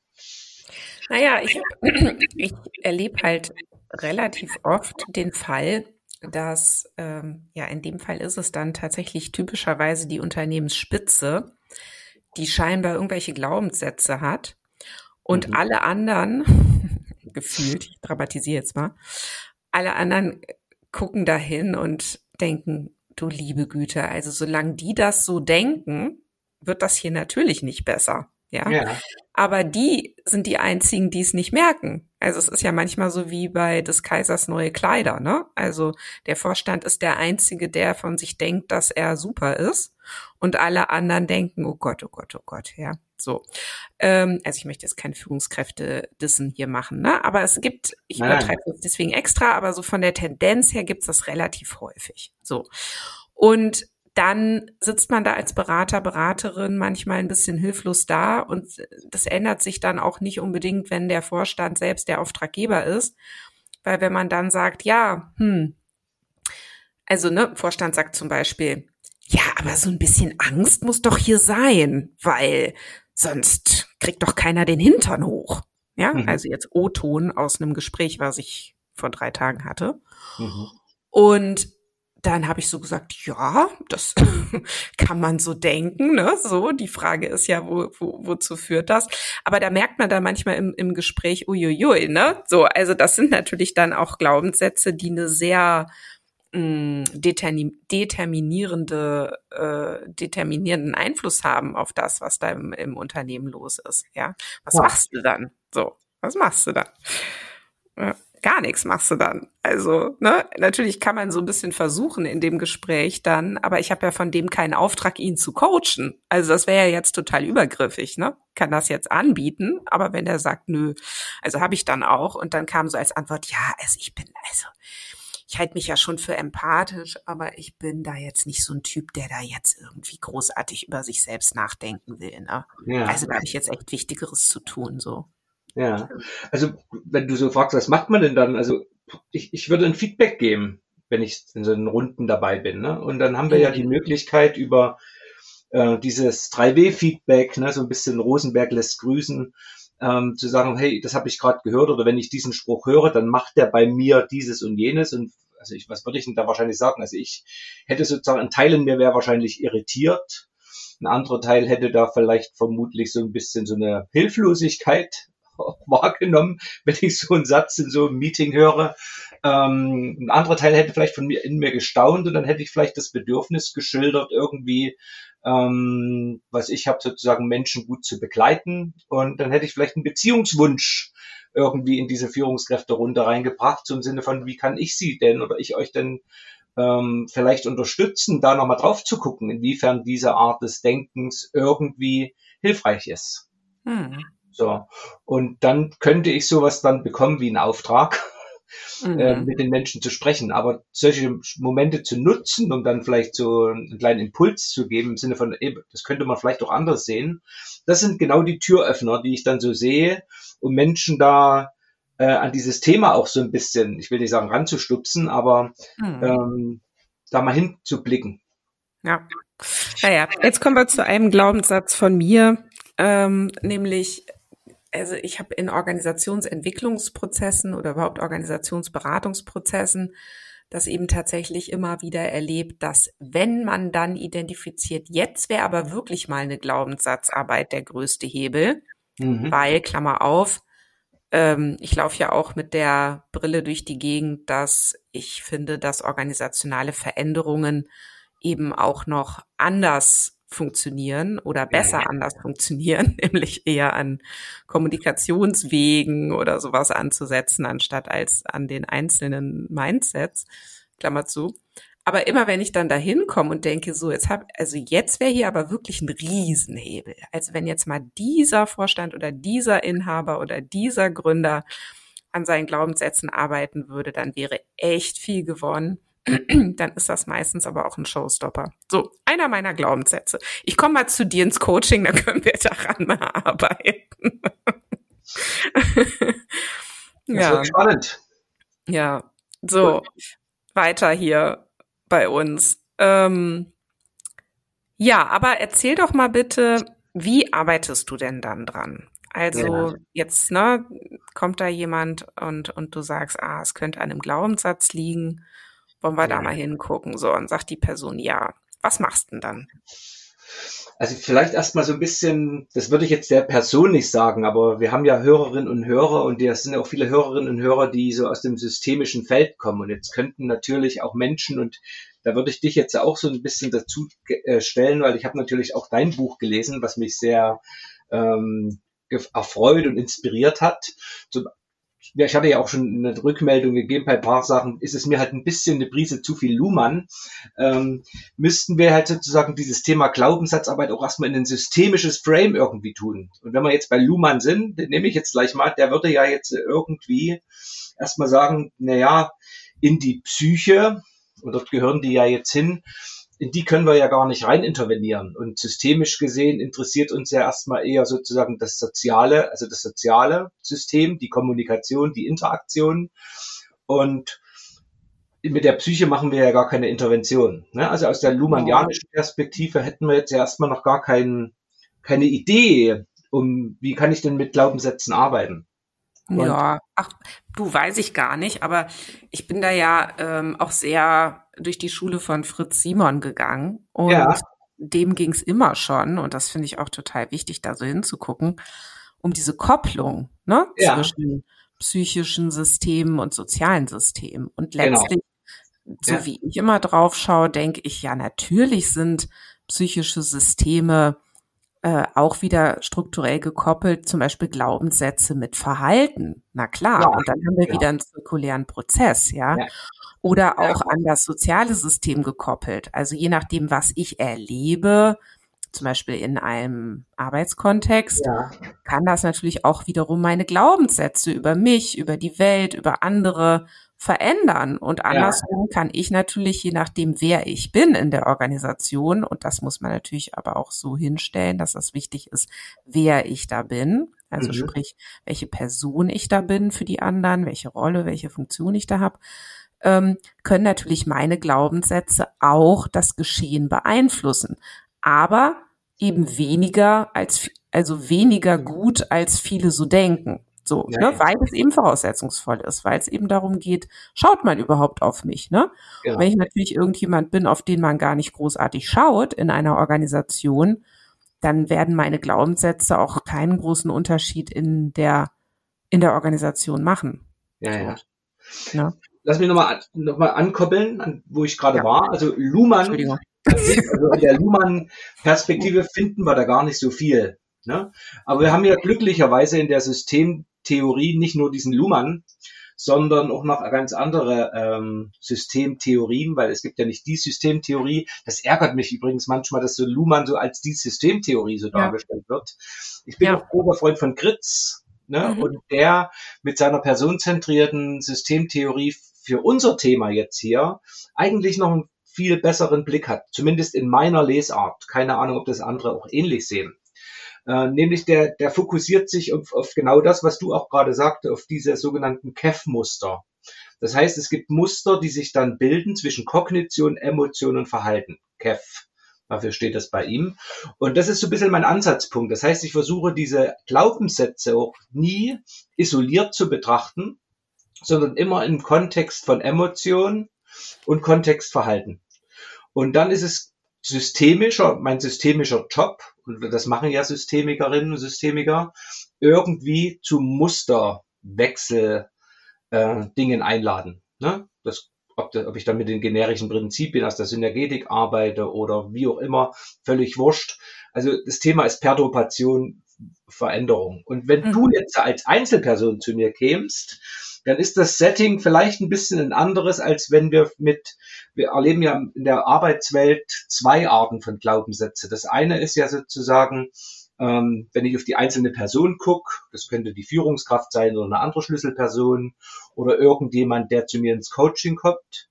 Naja, ich, *clears throat* ich erlebe halt relativ oft den Fall, dass, ähm, ja, in dem Fall ist es dann tatsächlich typischerweise die Unternehmensspitze, die scheinbar irgendwelche Glaubenssätze hat und mhm. alle anderen, *laughs* gefühlt, ich dramatisiere jetzt mal, alle anderen gucken dahin und denken, du liebe Güte, also solange die das so denken, wird das hier natürlich nicht besser. Ja? ja. Aber die sind die einzigen, die es nicht merken. Also es ist ja manchmal so wie bei des Kaisers neue Kleider, ne? Also der Vorstand ist der einzige, der von sich denkt, dass er super ist. Und alle anderen denken, oh Gott, oh Gott, oh Gott, ja. So. Ähm, also ich möchte jetzt keine Führungskräfte dissen hier machen, ne? Aber es gibt, ich übertreibe es deswegen extra, aber so von der Tendenz her gibt es das relativ häufig. So. Und dann sitzt man da als Berater, Beraterin manchmal ein bisschen hilflos da und das ändert sich dann auch nicht unbedingt, wenn der Vorstand selbst der Auftraggeber ist, weil wenn man dann sagt, ja, hm, also ne, Vorstand sagt zum Beispiel, ja, aber so ein bisschen Angst muss doch hier sein, weil sonst kriegt doch keiner den Hintern hoch. Ja, mhm. also jetzt O-Ton aus einem Gespräch, was ich vor drei Tagen hatte. Mhm. Und dann habe ich so gesagt, ja, das *laughs* kann man so denken, ne? So, die Frage ist ja, wo, wo, wozu führt das? Aber da merkt man dann manchmal im, im Gespräch, uiuiui, ne? So, also das sind natürlich dann auch Glaubenssätze, die eine sehr mh, mm, determinierende, äh, determinierenden Einfluss haben auf das, was da im, im Unternehmen los ist. Ja, was ja. machst du dann? So, was machst du dann? Ja gar nichts machst du dann. Also, ne, natürlich kann man so ein bisschen versuchen in dem Gespräch dann, aber ich habe ja von dem keinen Auftrag, ihn zu coachen. Also das wäre ja jetzt total übergriffig, ne? Kann das jetzt anbieten, aber wenn er sagt, nö, also habe ich dann auch und dann kam so als Antwort, ja, also ich bin, also ich halte mich ja schon für empathisch, aber ich bin da jetzt nicht so ein Typ, der da jetzt irgendwie großartig über sich selbst nachdenken will. Ne? Ja. Also da habe ich jetzt echt Wichtigeres zu tun, so. Ja, also wenn du so fragst, was macht man denn dann? Also ich, ich würde ein Feedback geben. wenn ich in so einen Runden dabei bin. Ne? Und dann haben wir ja die Möglichkeit über äh, dieses 3W-Feedback, ne, so ein bisschen Rosenberg lässt grüßen, ähm, zu sagen, hey, das habe ich gerade gehört oder wenn ich diesen Spruch höre, dann macht der bei mir dieses und jenes und also ich, was würde ich denn da wahrscheinlich sagen? Also ich hätte sozusagen, ein Teil in mir wäre wahrscheinlich irritiert, ein anderer Teil hätte da vielleicht vermutlich so ein bisschen so eine Hilflosigkeit wahrgenommen, wenn ich so einen Satz in so einem Meeting höre. Ähm, ein anderer Teil hätte vielleicht von mir in mir gestaunt und dann hätte ich vielleicht das Bedürfnis geschildert, irgendwie, ähm, was ich habe, sozusagen Menschen gut zu begleiten. Und dann hätte ich vielleicht einen Beziehungswunsch irgendwie in diese Führungskräfte runter reingebracht, zum Sinne von, wie kann ich sie denn oder ich euch denn ähm, vielleicht unterstützen, da nochmal drauf zu gucken, inwiefern diese Art des Denkens irgendwie hilfreich ist. Hm. So. Und dann könnte ich sowas dann bekommen wie einen Auftrag, *laughs* mhm. äh, mit den Menschen zu sprechen. Aber solche Momente zu nutzen, um dann vielleicht so einen kleinen Impuls zu geben, im Sinne von, das könnte man vielleicht auch anders sehen, das sind genau die Türöffner, die ich dann so sehe, um Menschen da äh, an dieses Thema auch so ein bisschen, ich will nicht sagen ranzustupsen, aber mhm. ähm, da mal hinzublicken. Ja. Naja, jetzt kommen wir zu einem Glaubenssatz von mir, ähm, nämlich also ich habe in Organisationsentwicklungsprozessen oder überhaupt Organisationsberatungsprozessen das eben tatsächlich immer wieder erlebt, dass wenn man dann identifiziert, jetzt wäre aber wirklich mal eine Glaubenssatzarbeit der größte Hebel, mhm. weil, Klammer auf, ähm, ich laufe ja auch mit der Brille durch die Gegend, dass ich finde, dass organisationale Veränderungen eben auch noch anders funktionieren oder besser ja. anders funktionieren, *laughs* nämlich eher an Kommunikationswegen oder sowas anzusetzen, anstatt als an den einzelnen Mindsets. Klammer zu. Aber immer wenn ich dann da hinkomme und denke, so, jetzt hab, also jetzt wäre hier aber wirklich ein Riesenhebel. Also wenn jetzt mal dieser Vorstand oder dieser Inhaber oder dieser Gründer an seinen Glaubenssätzen arbeiten würde, dann wäre echt viel gewonnen. *clears throat* dann ist das meistens aber auch ein Showstopper. So, einer meiner Glaubenssätze. Ich komme mal zu dir ins Coaching, dann können wir daran mal arbeiten. *laughs* ja. spannend. Ja, so, weiter hier bei uns. Ähm, ja, aber erzähl doch mal bitte, wie arbeitest du denn dann dran? Also ja. jetzt, ne, kommt da jemand und, und du sagst, ah, es könnte an einem Glaubenssatz liegen wollen wir da mal hingucken? So, und sagt die Person ja. Was machst du denn dann? Also vielleicht erstmal so ein bisschen, das würde ich jetzt der Person nicht sagen, aber wir haben ja Hörerinnen und Hörer und es sind auch viele Hörerinnen und Hörer, die so aus dem systemischen Feld kommen. Und jetzt könnten natürlich auch Menschen, und da würde ich dich jetzt auch so ein bisschen dazu äh, stellen, weil ich habe natürlich auch dein Buch gelesen, was mich sehr ähm, erfreut und inspiriert hat. Zum ja, ich hatte ja auch schon eine Rückmeldung gegeben, bei ein paar Sachen ist es mir halt ein bisschen eine Prise zu viel Luhmann, ähm, müssten wir halt sozusagen dieses Thema Glaubenssatzarbeit auch erstmal in ein systemisches Frame irgendwie tun. Und wenn wir jetzt bei Luhmann sind, den nehme ich jetzt gleich mal, der würde ja jetzt irgendwie erstmal sagen, na ja, in die Psyche, und dort gehören die ja jetzt hin, in die können wir ja gar nicht rein intervenieren. Und systemisch gesehen interessiert uns ja erstmal eher sozusagen das soziale, also das soziale System, die Kommunikation, die Interaktion. Und mit der Psyche machen wir ja gar keine Intervention. Ne? Also aus der Luhmannianischen Perspektive hätten wir jetzt ja erstmal noch gar kein, keine Idee, um wie kann ich denn mit Glaubenssätzen arbeiten. Und ja, ach, du weiß ich gar nicht, aber ich bin da ja ähm, auch sehr durch die Schule von Fritz Simon gegangen und ja. dem ging es immer schon, und das finde ich auch total wichtig, da so hinzugucken, um diese Kopplung ne, ja. zwischen psychischen Systemen und sozialen Systemen. Und genau. letztlich, genau. so ja. wie ich immer drauf schaue, denke ich, ja, natürlich sind psychische Systeme äh, auch wieder strukturell gekoppelt, zum Beispiel Glaubenssätze mit Verhalten. Na klar, ja, und dann haben wir ja. wieder einen zirkulären Prozess, ja. ja oder auch an das soziale System gekoppelt. Also je nachdem, was ich erlebe, zum Beispiel in einem Arbeitskontext, ja. kann das natürlich auch wiederum meine Glaubenssätze über mich, über die Welt, über andere verändern. Und andersrum ja. kann ich natürlich, je nachdem, wer ich bin in der Organisation, und das muss man natürlich aber auch so hinstellen, dass das wichtig ist, wer ich da bin. Also mhm. sprich, welche Person ich da bin für die anderen, welche Rolle, welche Funktion ich da habe ähm, können natürlich meine Glaubenssätze auch das Geschehen beeinflussen, aber eben weniger als also weniger gut als viele so denken. So, ja, ne, ja. weil es eben voraussetzungsvoll ist, weil es eben darum geht, schaut man überhaupt auf mich, ne? Ja. Wenn ich natürlich irgendjemand bin, auf den man gar nicht großartig schaut in einer Organisation, dann werden meine Glaubenssätze auch keinen großen Unterschied in der, in der Organisation machen. Ja, ja. ja. Lass mich nochmal noch mal ankoppeln, an, wo ich gerade war. Also Luhmann, also in der Luhmann-Perspektive finden wir da gar nicht so viel. Ne? Aber wir haben ja glücklicherweise in der System Theorie nicht nur diesen Luhmann, sondern auch noch ganz andere ähm, Systemtheorien, weil es gibt ja nicht die Systemtheorie. Das ärgert mich übrigens manchmal, dass so Luhmann so als die Systemtheorie so ja. dargestellt wird. Ich bin ja. auch großer Freund von Gritz, ne? Mhm. und der mit seiner personenzentrierten Systemtheorie für unser Thema jetzt hier eigentlich noch einen viel besseren Blick hat, zumindest in meiner Lesart. Keine Ahnung, ob das andere auch ähnlich sehen. Äh, nämlich der, der fokussiert sich auf, auf genau das, was du auch gerade sagte, auf diese sogenannten KEF-Muster. Das heißt, es gibt Muster, die sich dann bilden zwischen Kognition, Emotion und Verhalten. KEF. Dafür steht das bei ihm. Und das ist so ein bisschen mein Ansatzpunkt. Das heißt, ich versuche diese Glaubenssätze auch nie isoliert zu betrachten, sondern immer im Kontext von Emotion und Kontextverhalten. Und dann ist es systemischer, mein systemischer Job, und das machen ja Systemikerinnen und Systemiker, irgendwie zu Musterwechsel äh, Dingen einladen. Ne? Das, ob, das, ob ich dann mit den generischen Prinzipien aus der Synergetik arbeite oder wie auch immer, völlig wurscht. Also das Thema ist Perturbation, Veränderung. Und wenn mhm. du jetzt als Einzelperson zu mir kämst, dann ist das Setting vielleicht ein bisschen ein anderes, als wenn wir mit, wir erleben ja in der Arbeitswelt zwei Arten von Glaubenssätze. Das eine ist ja sozusagen, ähm, wenn ich auf die einzelne Person gucke, das könnte die Führungskraft sein oder eine andere Schlüsselperson oder irgendjemand, der zu mir ins Coaching kommt.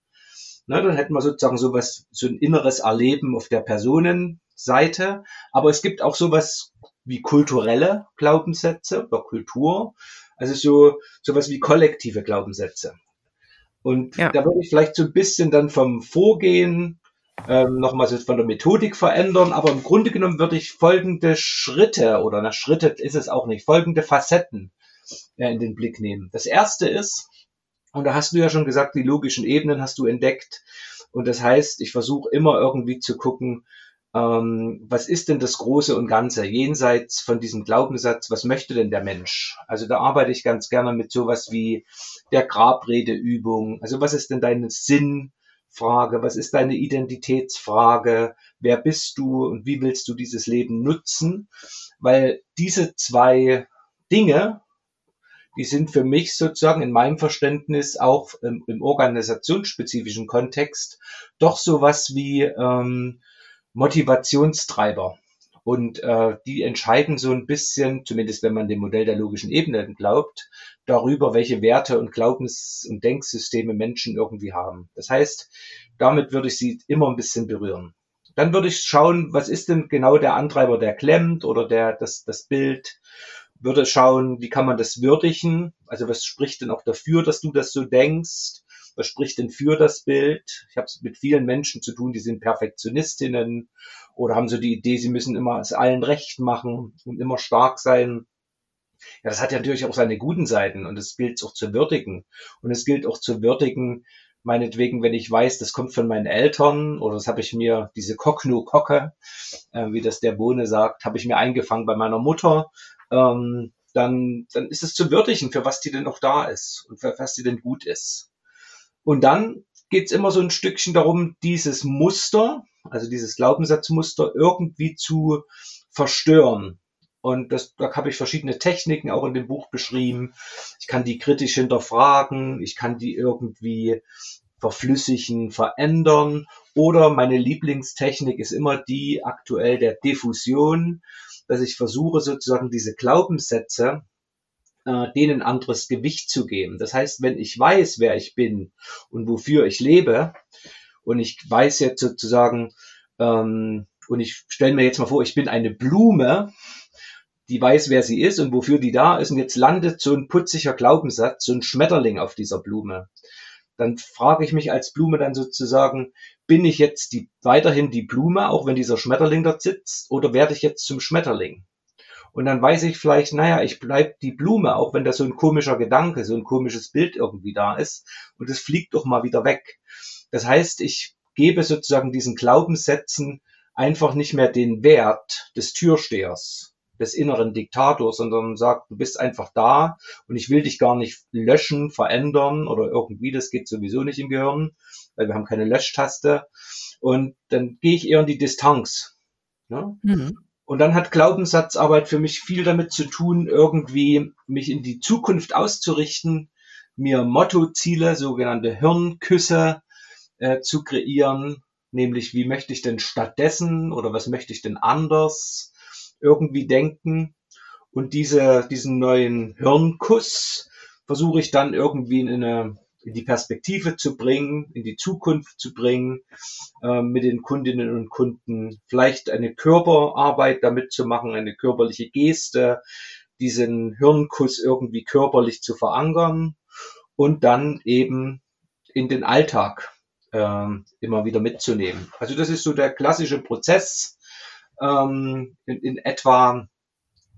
Na, dann hätten wir sozusagen sowas, so ein inneres Erleben auf der Personenseite. Aber es gibt auch sowas wie kulturelle Glaubenssätze oder Kultur. Also so sowas wie kollektive Glaubenssätze. Und ja. da würde ich vielleicht so ein bisschen dann vom Vorgehen ähm, nochmal so von der Methodik verändern, aber im Grunde genommen würde ich folgende Schritte oder na Schritte ist es auch nicht, folgende Facetten äh, in den Blick nehmen. Das erste ist, und da hast du ja schon gesagt, die logischen Ebenen hast du entdeckt. Und das heißt, ich versuche immer irgendwie zu gucken, ähm, was ist denn das Große und Ganze jenseits von diesem Glaubenssatz, was möchte denn der Mensch? Also da arbeite ich ganz gerne mit sowas wie der Grabredeübung. Also was ist denn deine Sinnfrage? Was ist deine Identitätsfrage? Wer bist du und wie willst du dieses Leben nutzen? Weil diese zwei Dinge, die sind für mich sozusagen in meinem Verständnis auch im, im organisationsspezifischen Kontext doch sowas wie ähm, Motivationstreiber. Und äh, die entscheiden so ein bisschen, zumindest wenn man dem Modell der logischen Ebene glaubt, darüber, welche Werte und Glaubens- und Denksysteme Menschen irgendwie haben. Das heißt, damit würde ich sie immer ein bisschen berühren. Dann würde ich schauen, was ist denn genau der Antreiber, der klemmt oder der das, das Bild. Würde schauen, wie kann man das würdigen? Also was spricht denn auch dafür, dass du das so denkst? Was spricht denn für das Bild? Ich habe es mit vielen Menschen zu tun, die sind Perfektionistinnen oder haben so die Idee, sie müssen immer es allen recht machen und immer stark sein. Ja, das hat ja natürlich auch seine guten Seiten und es gilt auch zu würdigen. Und es gilt auch zu würdigen, meinetwegen, wenn ich weiß, das kommt von meinen Eltern oder das habe ich mir, diese Kokno-Kocke, äh, wie das der Bohne sagt, habe ich mir eingefangen bei meiner Mutter, ähm, dann, dann ist es zu würdigen, für was die denn noch da ist und für was die denn gut ist. Und dann geht's immer so ein Stückchen darum, dieses Muster, also dieses Glaubenssatzmuster irgendwie zu verstören. Und das, da habe ich verschiedene Techniken auch in dem Buch beschrieben. Ich kann die kritisch hinterfragen, ich kann die irgendwie verflüssigen, verändern. Oder meine Lieblingstechnik ist immer die aktuell der Diffusion, dass ich versuche sozusagen diese Glaubenssätze äh, denen anderes Gewicht zu geben. Das heißt, wenn ich weiß, wer ich bin und wofür ich lebe, und ich weiß jetzt sozusagen, ähm, und ich stelle mir jetzt mal vor, ich bin eine Blume, die weiß, wer sie ist und wofür die da ist, und jetzt landet so ein putziger Glaubenssatz, so ein Schmetterling auf dieser Blume. dann frage ich mich als Blume dann sozusagen, bin ich jetzt die, weiterhin die Blume, auch wenn dieser Schmetterling dort sitzt, oder werde ich jetzt zum Schmetterling? Und dann weiß ich vielleicht, naja, ich bleib die Blume, auch wenn da so ein komischer Gedanke, so ein komisches Bild irgendwie da ist. Und es fliegt doch mal wieder weg. Das heißt, ich gebe sozusagen diesen Glaubenssätzen einfach nicht mehr den Wert des Türstehers des inneren Diktators, sondern sagt, du bist einfach da und ich will dich gar nicht löschen, verändern oder irgendwie, das geht sowieso nicht im Gehirn, weil wir haben keine Löschtaste. Und dann gehe ich eher in die Distanz. Ne? Mhm. Und dann hat Glaubenssatzarbeit für mich viel damit zu tun, irgendwie mich in die Zukunft auszurichten, mir Mottoziele, sogenannte Hirnküsse äh, zu kreieren, nämlich wie möchte ich denn stattdessen oder was möchte ich denn anders irgendwie denken. Und diese, diesen neuen Hirnkuss versuche ich dann irgendwie in eine in die Perspektive zu bringen, in die Zukunft zu bringen, äh, mit den Kundinnen und Kunden vielleicht eine Körperarbeit damit zu machen, eine körperliche Geste, diesen Hirnkuss irgendwie körperlich zu verankern und dann eben in den Alltag äh, immer wieder mitzunehmen. Also das ist so der klassische Prozess, ähm, in, in etwa,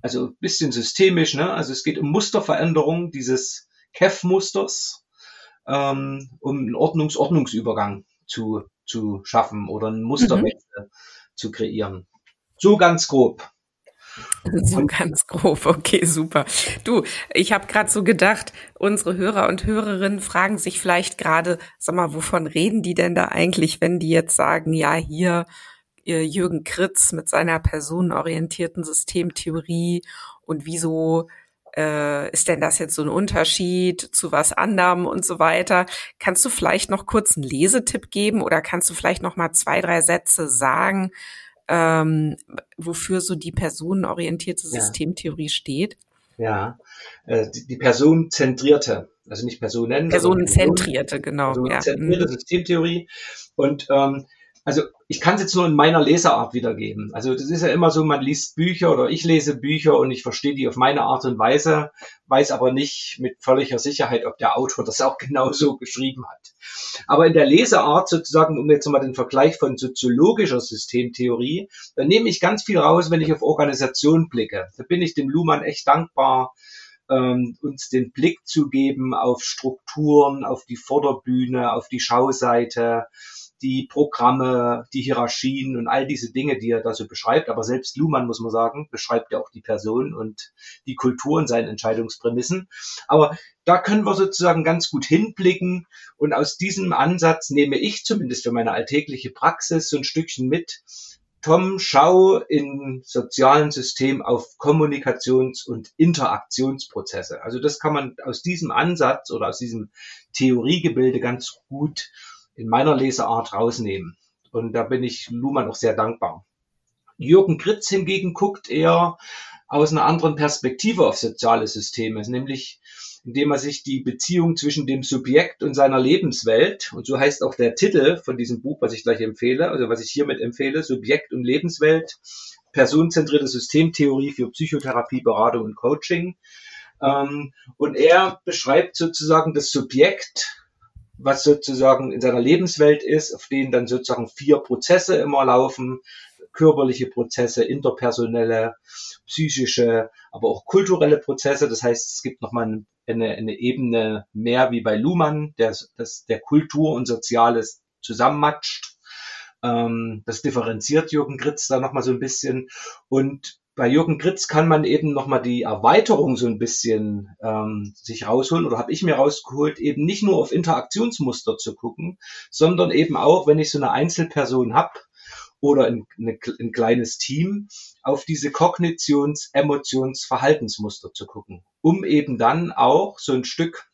also ein bisschen systemisch, ne? also es geht um Musterveränderung dieses KEF-Musters, ähm, um einen Ordnungs Ordnungsübergang zu, zu schaffen oder einen Musterwechsel mhm. zu kreieren. So ganz grob. *laughs* So ganz grob, okay, super. Du, ich habe gerade so gedacht, unsere Hörer und Hörerinnen fragen sich vielleicht gerade, sag mal, wovon reden die denn da eigentlich, wenn die jetzt sagen, ja, hier Jürgen Kritz mit seiner personenorientierten Systemtheorie und wieso äh, ist denn das jetzt so ein Unterschied zu was anderem und so weiter? Kannst du vielleicht noch kurz einen Lesetipp geben oder kannst du vielleicht noch mal zwei, drei Sätze sagen, ähm, wofür so die personenorientierte Systemtheorie steht? Ja, äh, die, die personenzentrierte, also nicht Personen. Personenzentrierte, genau. Personenzentrierte ja. Systemtheorie. Und ähm, also ich kann es jetzt nur in meiner Leserart wiedergeben. Also das ist ja immer so, man liest Bücher oder ich lese Bücher und ich verstehe die auf meine Art und Weise, weiß aber nicht mit völliger Sicherheit, ob der Autor das auch *laughs* genauso geschrieben hat. Aber in der Leseart sozusagen, um jetzt mal den Vergleich von soziologischer Systemtheorie, da nehme ich ganz viel raus, wenn ich auf Organisation blicke. Da bin ich dem Luhmann echt dankbar, ähm, uns den Blick zu geben auf Strukturen, auf die Vorderbühne, auf die Schauseite, die Programme, die Hierarchien und all diese Dinge, die er da so beschreibt. Aber selbst Luhmann, muss man sagen, beschreibt ja auch die Person und die Kultur in seinen Entscheidungsprämissen. Aber da können wir sozusagen ganz gut hinblicken. Und aus diesem Ansatz nehme ich zumindest für meine alltägliche Praxis so ein Stückchen mit. Tom, schau in sozialen Systemen auf Kommunikations- und Interaktionsprozesse. Also das kann man aus diesem Ansatz oder aus diesem Theoriegebilde ganz gut in meiner Leseart rausnehmen. Und da bin ich Luhmann auch sehr dankbar. Jürgen Kritz hingegen guckt eher aus einer anderen Perspektive auf soziale Systeme, nämlich indem er sich die Beziehung zwischen dem Subjekt und seiner Lebenswelt, und so heißt auch der Titel von diesem Buch, was ich gleich empfehle, also was ich hiermit empfehle, Subjekt und Lebenswelt, personenzentrierte Systemtheorie für Psychotherapie, Beratung und Coaching. Ähm, und er beschreibt sozusagen das Subjekt was sozusagen in seiner Lebenswelt ist, auf denen dann sozusagen vier Prozesse immer laufen, körperliche Prozesse, interpersonelle, psychische, aber auch kulturelle Prozesse. Das heißt, es gibt nochmal eine, eine Ebene mehr wie bei Luhmann, der, das, der Kultur und Soziales zusammenmatscht. Ähm, das differenziert Jürgen Gritz da nochmal so ein bisschen. Und bei Jürgen Kritz kann man eben nochmal die Erweiterung so ein bisschen ähm, sich rausholen oder habe ich mir rausgeholt, eben nicht nur auf Interaktionsmuster zu gucken, sondern eben auch, wenn ich so eine Einzelperson habe oder ein, eine, ein kleines Team, auf diese Kognitions-, Emotions-, Verhaltensmuster zu gucken, um eben dann auch so ein Stück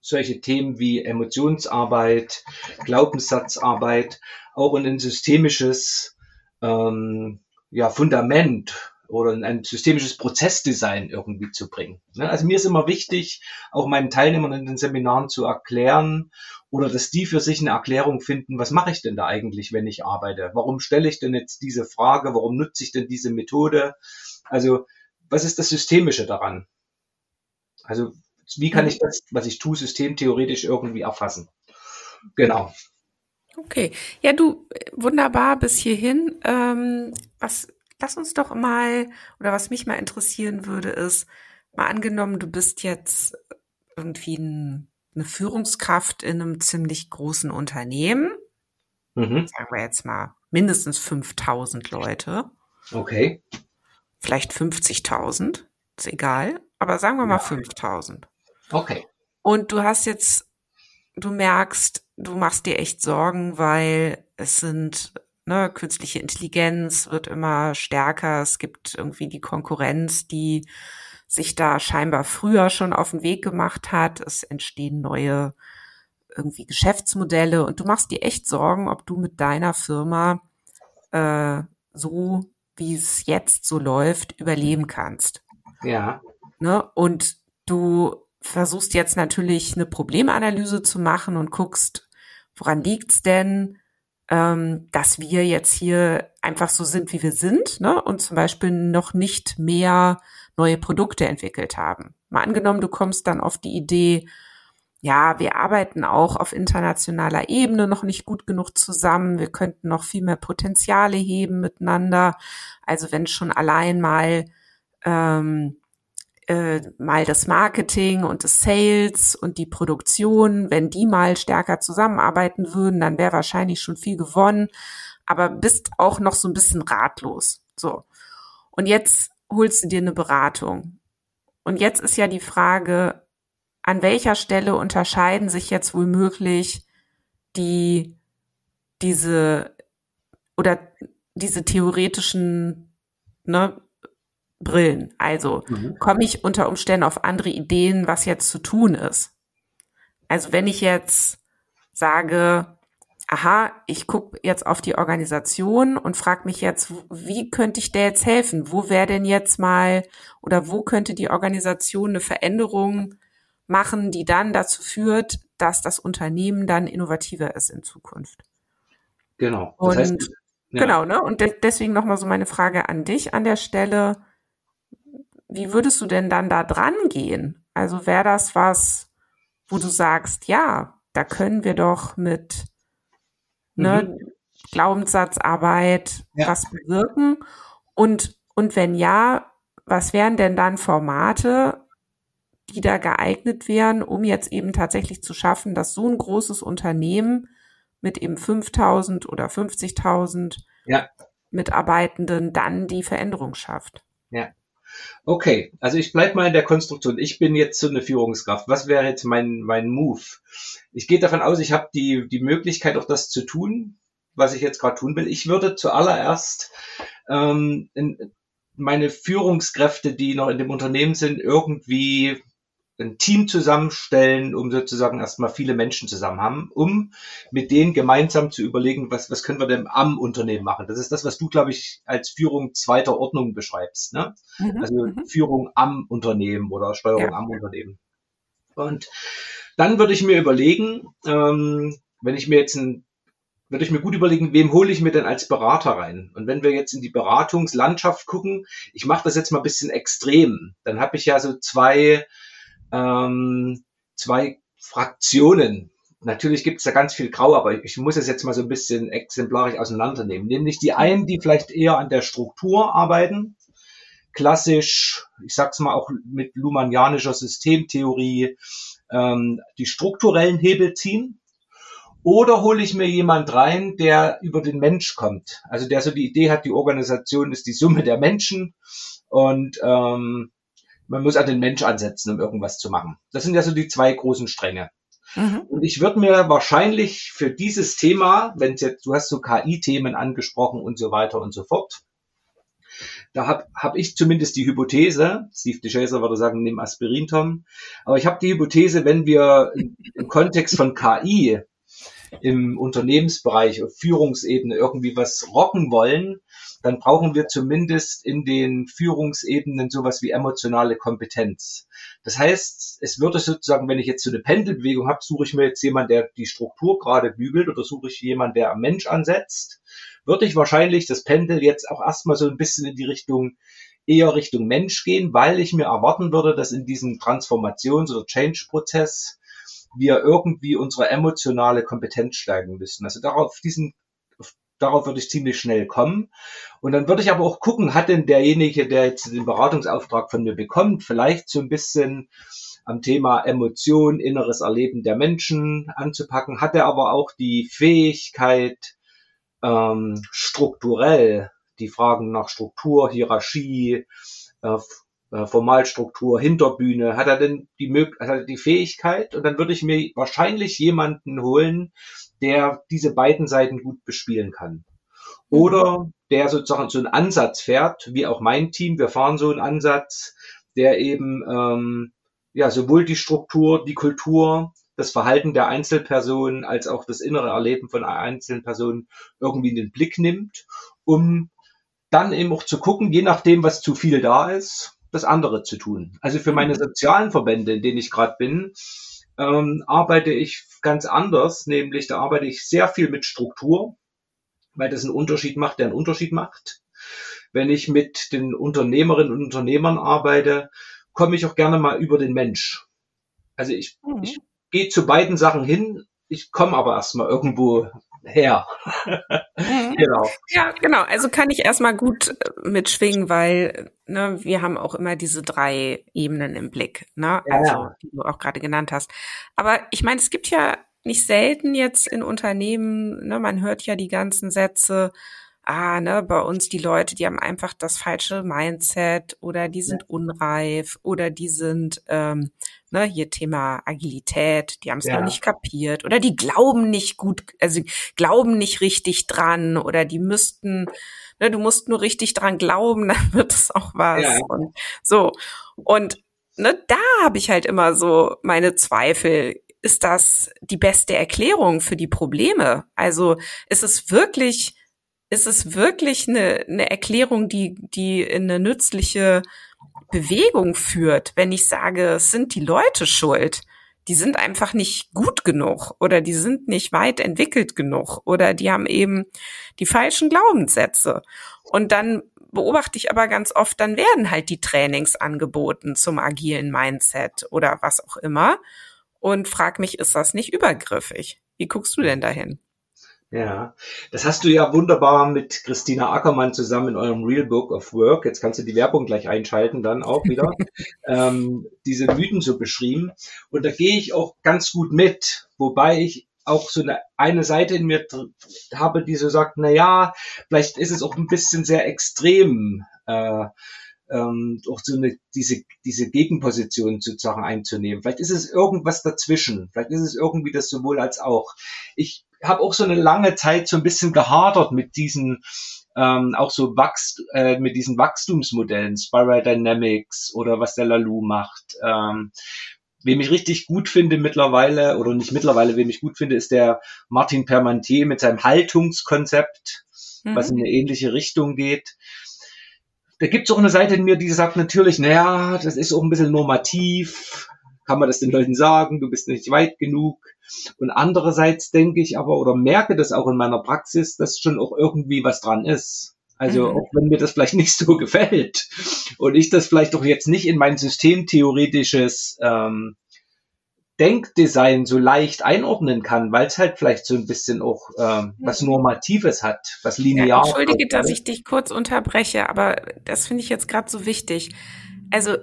solche Themen wie Emotionsarbeit, Glaubenssatzarbeit auch in ein systemisches ähm, ja, Fundament oder ein systemisches Prozessdesign irgendwie zu bringen. Ne? Also mir ist immer wichtig, auch meinen Teilnehmern in den Seminaren zu erklären oder dass die für sich eine Erklärung finden, was mache ich denn da eigentlich, wenn ich arbeite? Warum stelle ich denn jetzt diese Frage? Warum nutze ich denn diese Methode? Also was ist das Systemische daran? Also wie kann ich das, was ich tue, systemtheoretisch irgendwie erfassen? Genau. Okay. Ja, du, wunderbar bis hierhin. Ähm, was, lass uns doch mal, oder was mich mal interessieren würde, ist, mal angenommen, du bist jetzt irgendwie ein, eine Führungskraft in einem ziemlich großen Unternehmen. Mhm. Sagen wir jetzt mal mindestens 5000 Leute. Okay. Vielleicht 50.000. Ist egal. Aber sagen wir mal ja. 5000. Okay. Und du hast jetzt, du merkst, du machst dir echt Sorgen, weil es sind, ne, künstliche Intelligenz wird immer stärker. Es gibt irgendwie die Konkurrenz, die sich da scheinbar früher schon auf den Weg gemacht hat. Es entstehen neue irgendwie Geschäftsmodelle und du machst dir echt Sorgen, ob du mit deiner Firma äh, so, wie es jetzt so läuft, überleben kannst. Ja. Ne? Und du versuchst jetzt natürlich eine Problemanalyse zu machen und guckst, woran liegt's denn, ähm, dass wir jetzt hier einfach so sind, wie wir sind, ne? Und zum Beispiel noch nicht mehr neue Produkte entwickelt haben. Mal angenommen, du kommst dann auf die Idee, ja, wir arbeiten auch auf internationaler Ebene noch nicht gut genug zusammen. Wir könnten noch viel mehr Potenziale heben miteinander. Also wenn schon allein mal ähm, äh, mal das Marketing und das Sales und die Produktion, wenn die mal stärker zusammenarbeiten würden, dann wäre wahrscheinlich schon viel gewonnen. Aber bist auch noch so ein bisschen ratlos. So. Und jetzt holst du dir eine Beratung. Und jetzt ist ja die Frage, an welcher Stelle unterscheiden sich jetzt wohl möglich die, diese, oder diese theoretischen, ne, Brillen. Also mhm. komme ich unter Umständen auf andere Ideen, was jetzt zu tun ist. Also wenn ich jetzt sage, aha, ich gucke jetzt auf die Organisation und frage mich jetzt, wie könnte ich der jetzt helfen? Wo wäre denn jetzt mal oder wo könnte die Organisation eine Veränderung machen, die dann dazu führt, dass das Unternehmen dann innovativer ist in Zukunft? Genau. Das und heißt, ja. genau, ne? Und de deswegen nochmal so meine Frage an dich an der Stelle wie würdest du denn dann da dran gehen? Also wäre das was, wo du sagst, ja, da können wir doch mit ne, mhm. Glaubenssatzarbeit ja. was bewirken? Und, und wenn ja, was wären denn dann Formate, die da geeignet wären, um jetzt eben tatsächlich zu schaffen, dass so ein großes Unternehmen mit eben 5000 oder 50.000 ja. Mitarbeitenden dann die Veränderung schafft? Ja. Okay, also ich bleib mal in der Konstruktion. Ich bin jetzt so eine Führungskraft. Was wäre jetzt mein, mein Move? Ich gehe davon aus, ich habe die, die Möglichkeit, auch das zu tun, was ich jetzt gerade tun will. Ich würde zuallererst ähm, in, meine Führungskräfte, die noch in dem Unternehmen sind, irgendwie ein Team zusammenstellen, um sozusagen erstmal viele Menschen zusammen haben, um mit denen gemeinsam zu überlegen, was, was können wir denn am Unternehmen machen. Das ist das, was du, glaube ich, als Führung zweiter Ordnung beschreibst. Ne? Mhm, also mhm. Führung am Unternehmen oder Steuerung ja. am Unternehmen. Und dann würde ich mir überlegen, ähm, wenn ich mir jetzt ein würde ich mir gut überlegen, wem hole ich mir denn als Berater rein? Und wenn wir jetzt in die Beratungslandschaft gucken, ich mache das jetzt mal ein bisschen extrem, dann habe ich ja so zwei ähm, zwei Fraktionen. Natürlich gibt es da ganz viel Grau, aber ich muss es jetzt mal so ein bisschen exemplarisch auseinandernehmen. Nämlich die einen, die vielleicht eher an der Struktur arbeiten, klassisch, ich sag's mal auch mit Luhmannianischer Systemtheorie, ähm, die strukturellen Hebel ziehen. Oder hole ich mir jemand rein, der über den Mensch kommt. Also der so die Idee hat, die Organisation ist die Summe der Menschen und ähm, man muss an den Mensch ansetzen, um irgendwas zu machen. Das sind ja so die zwei großen Stränge. Mhm. Und ich würde mir wahrscheinlich für dieses Thema, wenn jetzt, du hast so KI-Themen angesprochen und so weiter und so fort, da habe hab ich zumindest die Hypothese, Steve DeShazer würde sagen, nimm Aspirin, Tom, aber ich habe die Hypothese, wenn wir im Kontext von KI im Unternehmensbereich auf Führungsebene irgendwie was rocken wollen, dann brauchen wir zumindest in den Führungsebenen sowas wie emotionale Kompetenz. Das heißt, es würde sozusagen, wenn ich jetzt so eine Pendelbewegung habe, suche ich mir jetzt jemanden, der die Struktur gerade bügelt oder suche ich jemanden, der am Mensch ansetzt, würde ich wahrscheinlich das Pendel jetzt auch erstmal so ein bisschen in die Richtung eher Richtung Mensch gehen, weil ich mir erwarten würde, dass in diesem Transformations- oder Change-Prozess wir irgendwie unsere emotionale Kompetenz steigen müssen. Also darauf diesen darauf würde ich ziemlich schnell kommen. Und dann würde ich aber auch gucken, hat denn derjenige, der jetzt den Beratungsauftrag von mir bekommt, vielleicht so ein bisschen am Thema Emotion, inneres Erleben der Menschen anzupacken, hat er aber auch die Fähigkeit, ähm, strukturell die Fragen nach Struktur, Hierarchie, äh, äh, Formalstruktur, Hinterbühne, hat er denn die, hat er die Fähigkeit? Und dann würde ich mir wahrscheinlich jemanden holen, der diese beiden Seiten gut bespielen kann. Mhm. Oder der sozusagen so einen Ansatz fährt, wie auch mein Team. Wir fahren so einen Ansatz, der eben ähm, ja sowohl die Struktur, die Kultur, das Verhalten der Einzelpersonen als auch das innere Erleben von einzelnen Personen irgendwie in den Blick nimmt, um dann eben auch zu gucken, je nachdem, was zu viel da ist, das andere zu tun. Also für meine mhm. sozialen Verbände, in denen ich gerade bin, ähm, arbeite ich ganz anders, nämlich da arbeite ich sehr viel mit Struktur, weil das einen Unterschied macht, der einen Unterschied macht. Wenn ich mit den Unternehmerinnen und Unternehmern arbeite, komme ich auch gerne mal über den Mensch. Also ich, mhm. ich gehe zu beiden Sachen hin, ich komme aber erstmal irgendwo her. Mhm. genau. Ja, genau. Also kann ich erstmal gut äh, mitschwingen, weil ne, wir haben auch immer diese drei Ebenen im Blick, ne? Ja, also, die du auch gerade genannt hast. Aber ich meine, es gibt ja nicht selten jetzt in Unternehmen, ne, man hört ja die ganzen Sätze, ah, ne, bei uns die Leute, die haben einfach das falsche Mindset oder die sind ja. unreif oder die sind ähm, ne, hier Thema Agilität, die haben es ja. noch nicht kapiert oder die glauben nicht gut, also glauben nicht richtig dran oder die müssten, ne, du musst nur richtig dran glauben, *laughs* dann wird es auch was. Ja. Und so. Und ne, da habe ich halt immer so meine Zweifel. Ist das die beste Erklärung für die Probleme? Also ist es wirklich, ist es wirklich eine, eine Erklärung, die, die in eine nützliche Bewegung führt, wenn ich sage, es sind die Leute schuld. Die sind einfach nicht gut genug oder die sind nicht weit entwickelt genug oder die haben eben die falschen Glaubenssätze. Und dann beobachte ich aber ganz oft, dann werden halt die Trainings angeboten zum agilen Mindset oder was auch immer und frag mich, ist das nicht übergriffig? Wie guckst du denn dahin? Ja, das hast du ja wunderbar mit Christina Ackermann zusammen in eurem Real Book of Work, jetzt kannst du die Werbung gleich einschalten dann auch wieder, *laughs* ähm, diese Mythen so beschrieben. Und da gehe ich auch ganz gut mit, wobei ich auch so eine, eine Seite in mir habe, die so sagt, na ja, vielleicht ist es auch ein bisschen sehr extrem, äh, ähm, auch so eine, diese, diese Gegenposition sozusagen einzunehmen. Vielleicht ist es irgendwas dazwischen. Vielleicht ist es irgendwie das sowohl als auch. Ich habe auch so eine lange Zeit so ein bisschen gehadert mit diesen ähm, auch so Wachst äh, mit diesen Wachstumsmodellen, Spiral Dynamics oder was der Lalu macht. Ähm, wem ich richtig gut finde mittlerweile, oder nicht mittlerweile, wem ich gut finde, ist der Martin Permantier mit seinem Haltungskonzept, mhm. was in eine ähnliche Richtung geht. Da gibt's auch eine Seite in mir, die sagt natürlich, naja, das ist auch ein bisschen normativ, kann man das den Leuten sagen, du bist nicht weit genug. Und andererseits denke ich aber oder merke das auch in meiner Praxis, dass schon auch irgendwie was dran ist. Also mhm. auch wenn mir das vielleicht *laughs* nicht so gefällt und ich das vielleicht doch jetzt nicht in mein systemtheoretisches ähm, Denkdesign so leicht einordnen kann, weil es halt vielleicht so ein bisschen auch ähm, was Normatives hat, was linear. Ja, Entschuldige, dass ich dich kurz unterbreche, aber das finde ich jetzt gerade so wichtig. Also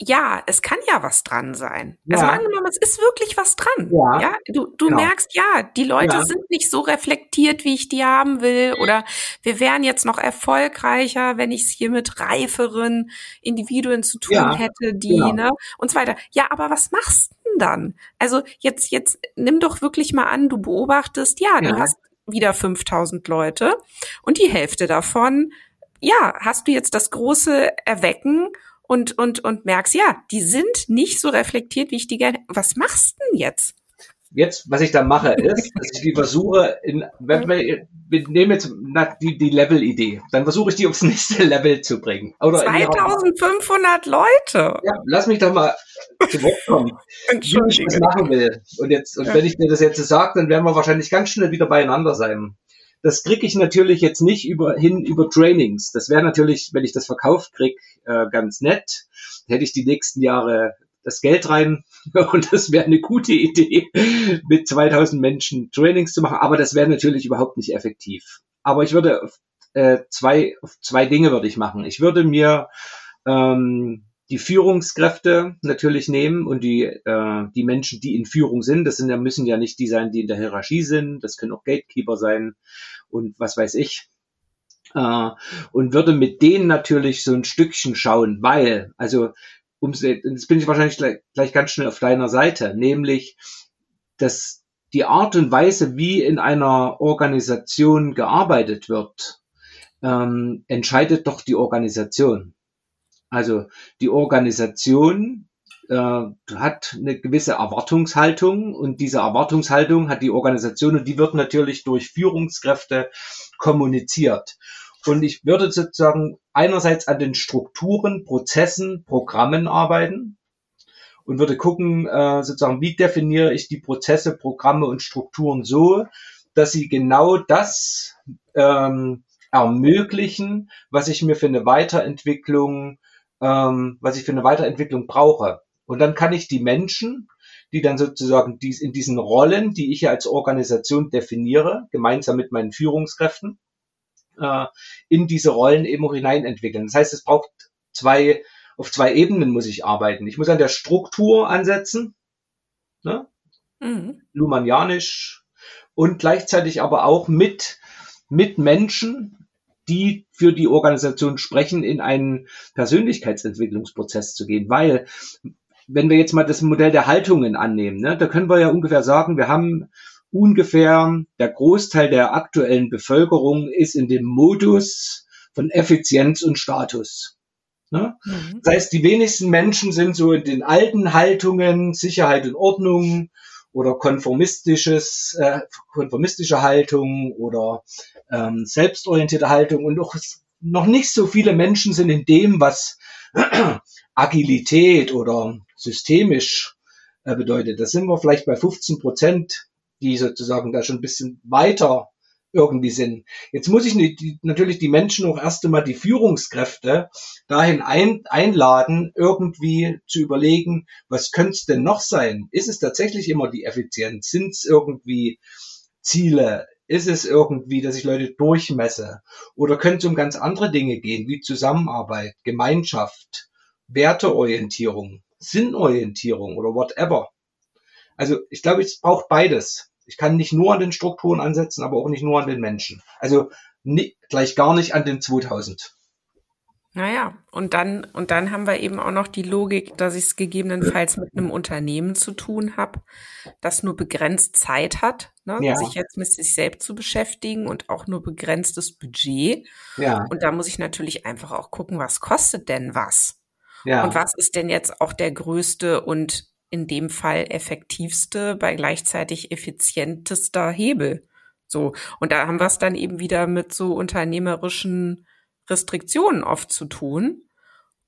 ja, es kann ja was dran sein. Also ja. Also angenommen, es ist wirklich was dran. Ja. ja? Du, du genau. merkst, ja, die Leute ja. sind nicht so reflektiert, wie ich die haben will. Oder wir wären jetzt noch erfolgreicher, wenn ich es hier mit reiferen Individuen zu tun ja. hätte, die, genau. ne? Und so weiter. Ja, aber was machst du denn dann? Also jetzt, jetzt nimm doch wirklich mal an, du beobachtest, ja, du hast wieder 5000 Leute und die Hälfte davon, ja, hast du jetzt das große Erwecken und, und, und merkst, ja, die sind nicht so reflektiert, wie ich die gerne. Was machst du denn jetzt? Jetzt, was ich da mache, ist, dass ich die versuche, in, wenn wir, wir nehmen jetzt die, die Level-Idee, dann versuche ich die aufs nächste *laughs* Level zu bringen. Oder 2500 Leute! Ja, lass mich doch mal zu Wort kommen, *laughs* wie ich das machen will. Und jetzt, und ja. wenn ich dir das jetzt sage, dann werden wir wahrscheinlich ganz schnell wieder beieinander sein. Das kriege ich natürlich jetzt nicht über, hin über Trainings. Das wäre natürlich, wenn ich das verkauft krieg, äh, ganz nett. Hätte ich die nächsten Jahre das Geld rein *laughs* und das wäre eine gute Idee, mit 2000 Menschen Trainings zu machen, aber das wäre natürlich überhaupt nicht effektiv. Aber ich würde äh, zwei, zwei Dinge würde ich machen. Ich würde mir ähm, die Führungskräfte natürlich nehmen und die, äh, die Menschen, die in Führung sind. Das sind ja, müssen ja nicht die sein, die in der Hierarchie sind. Das können auch Gatekeeper sein und was weiß ich. Äh, und würde mit denen natürlich so ein Stückchen schauen, weil, also, um, jetzt bin ich wahrscheinlich gleich, gleich ganz schnell auf deiner Seite, nämlich, dass die Art und Weise, wie in einer Organisation gearbeitet wird, ähm, entscheidet doch die Organisation. Also die Organisation äh, hat eine gewisse Erwartungshaltung und diese Erwartungshaltung hat die Organisation und die wird natürlich durch Führungskräfte kommuniziert. Und ich würde sozusagen einerseits an den Strukturen, Prozessen, Programmen arbeiten und würde gucken, äh, sozusagen, wie definiere ich die Prozesse, Programme und Strukturen so, dass sie genau das ähm, ermöglichen, was ich mir für eine Weiterentwicklung ähm, was ich für eine Weiterentwicklung brauche. Und dann kann ich die Menschen, die dann sozusagen dies, in diesen Rollen, die ich ja als Organisation definiere, gemeinsam mit meinen Führungskräften, äh, in diese Rollen eben auch hineinentwickeln. Das heißt, es braucht zwei, auf zwei Ebenen muss ich arbeiten. Ich muss an der Struktur ansetzen, ne? mhm. Lumanianisch, und gleichzeitig aber auch mit, mit Menschen, die für die Organisation sprechen, in einen Persönlichkeitsentwicklungsprozess zu gehen. Weil, wenn wir jetzt mal das Modell der Haltungen annehmen, ne, da können wir ja ungefähr sagen, wir haben ungefähr der Großteil der aktuellen Bevölkerung ist in dem Modus von Effizienz und Status. Ne? Mhm. Das heißt, die wenigsten Menschen sind so in den alten Haltungen, Sicherheit und Ordnung oder konformistisches, äh, konformistische Haltung oder ähm, selbstorientierte Haltung und noch, noch nicht so viele Menschen sind in dem, was *clears throat* Agilität oder systemisch äh, bedeutet. Da sind wir vielleicht bei 15 Prozent, die sozusagen da schon ein bisschen weiter irgendwie sind. Jetzt muss ich natürlich die Menschen auch erst einmal die Führungskräfte dahin ein, einladen, irgendwie zu überlegen, was könnte es denn noch sein? Ist es tatsächlich immer die Effizienz? Sind es irgendwie Ziele? Ist es irgendwie, dass ich Leute durchmesse? Oder könnte es um ganz andere Dinge gehen, wie Zusammenarbeit, Gemeinschaft, Werteorientierung, Sinnorientierung oder whatever? Also ich glaube, es braucht beides. Ich kann nicht nur an den Strukturen ansetzen, aber auch nicht nur an den Menschen. Also nie, gleich gar nicht an den 2000. Naja, und dann, und dann haben wir eben auch noch die Logik, dass ich es gegebenenfalls mit einem Unternehmen zu tun habe, das nur begrenzt Zeit hat, ne, ja. sich jetzt mit sich selbst zu beschäftigen und auch nur begrenztes Budget. Ja. Und da muss ich natürlich einfach auch gucken, was kostet denn was? Ja. Und was ist denn jetzt auch der größte und in dem Fall effektivste bei gleichzeitig effizientester Hebel? So. Und da haben wir es dann eben wieder mit so unternehmerischen Restriktionen oft zu tun.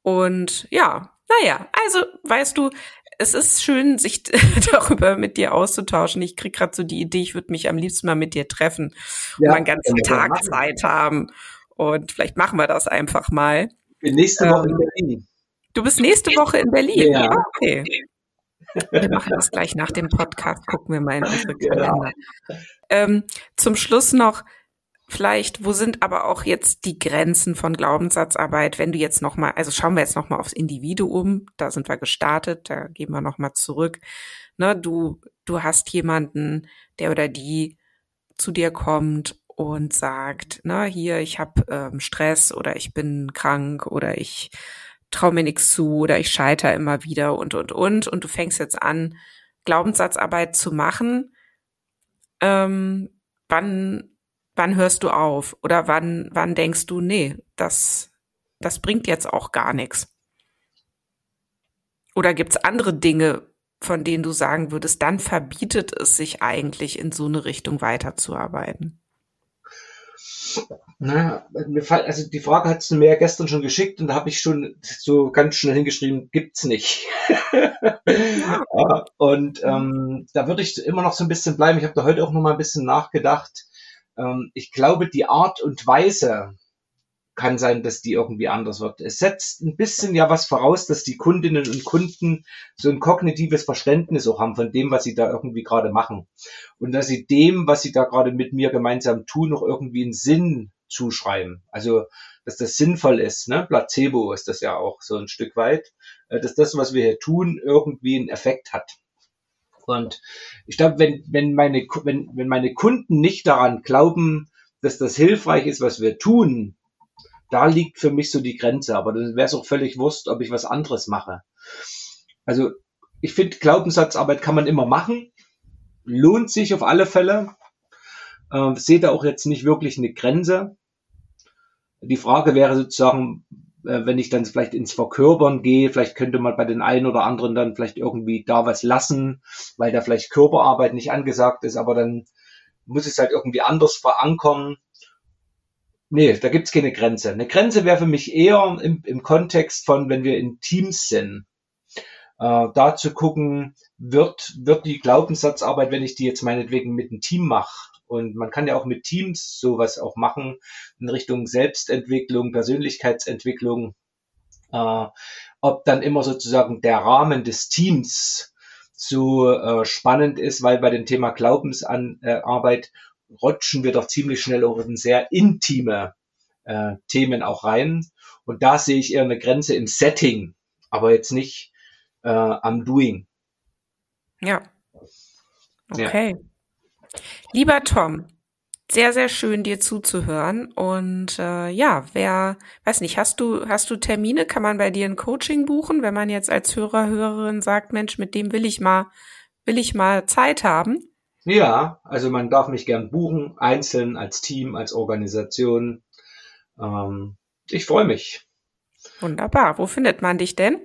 Und ja, naja, also weißt du, es ist schön, sich *laughs* darüber mit dir auszutauschen. Ich krieg gerade so die Idee, ich würde mich am liebsten mal mit dir treffen ja, und einen ganzen Tag machen. Zeit haben. Und vielleicht machen wir das einfach mal. Bin nächste Woche in ähm, Berlin. Du bist nächste Woche in Berlin. Ja. Okay. Wir machen das gleich nach dem Podcast. Gucken wir mal in unsere Kalender. Genau. Ähm, zum Schluss noch, vielleicht, wo sind aber auch jetzt die Grenzen von Glaubenssatzarbeit, wenn du jetzt nochmal, also schauen wir jetzt nochmal aufs Individuum, da sind wir gestartet, da gehen wir nochmal zurück. Ne, du, du hast jemanden, der oder die zu dir kommt und sagt, na, hier, ich habe ähm, Stress oder ich bin krank oder ich traue mir nichts zu oder ich scheitere immer wieder und und und und du fängst jetzt an, Glaubenssatzarbeit zu machen. Ähm, wann wann hörst du auf? Oder wann, wann denkst du, nee, das, das bringt jetzt auch gar nichts? Oder gibt's andere Dinge, von denen du sagen würdest, dann verbietet es sich eigentlich in so eine Richtung weiterzuarbeiten? Na, mir fall, also die Frage hat du mir ja gestern schon geschickt und da habe ich schon so ganz schnell hingeschrieben, gibt's nicht. *laughs* und ähm, da würde ich immer noch so ein bisschen bleiben. Ich habe da heute auch noch mal ein bisschen nachgedacht ähm, ich glaube, die Art und Weise, kann sein, dass die irgendwie anders wird. Es setzt ein bisschen ja was voraus, dass die Kundinnen und Kunden so ein kognitives Verständnis auch haben von dem, was sie da irgendwie gerade machen. Und dass sie dem, was sie da gerade mit mir gemeinsam tun, noch irgendwie einen Sinn zuschreiben. Also, dass das sinnvoll ist, ne? Placebo ist das ja auch so ein Stück weit, äh, dass das, was wir hier tun, irgendwie einen Effekt hat. Und ich glaube, wenn, wenn meine, wenn, wenn meine Kunden nicht daran glauben, dass das hilfreich ist, was wir tun, da liegt für mich so die Grenze. Aber dann wäre es auch völlig wurscht, ob ich was anderes mache. Also ich finde, Glaubenssatzarbeit kann man immer machen. Lohnt sich auf alle Fälle. Äh, sehe da auch jetzt nicht wirklich eine Grenze. Die Frage wäre sozusagen, äh, wenn ich dann vielleicht ins Verkörpern gehe, vielleicht könnte man bei den einen oder anderen dann vielleicht irgendwie da was lassen, weil da vielleicht Körperarbeit nicht angesagt ist, aber dann muss es halt irgendwie anders verankern. Nee, da gibt's keine Grenze. Eine Grenze wäre für mich eher im, im Kontext von, wenn wir in Teams sind, äh, da zu gucken, wird, wird die Glaubenssatzarbeit, wenn ich die jetzt meinetwegen mit einem Team mache, und man kann ja auch mit Teams sowas auch machen in Richtung Selbstentwicklung, Persönlichkeitsentwicklung. Äh, ob dann immer sozusagen der Rahmen des Teams so äh, spannend ist, weil bei dem Thema Glaubensarbeit äh, rutschen wir doch ziemlich schnell auch in sehr intime äh, Themen auch rein. Und da sehe ich eher eine Grenze im Setting, aber jetzt nicht äh, am Doing. Ja. Okay. Ja. Lieber Tom, sehr, sehr schön, dir zuzuhören. Und äh, ja, wer, weiß nicht, hast du, hast du Termine? Kann man bei dir ein Coaching buchen, wenn man jetzt als Hörer, Hörerin sagt, Mensch, mit dem will ich mal, will ich mal Zeit haben? Ja, also man darf mich gern buchen, einzeln, als Team, als Organisation. Ähm, ich freue mich. Wunderbar. Wo findet man dich denn?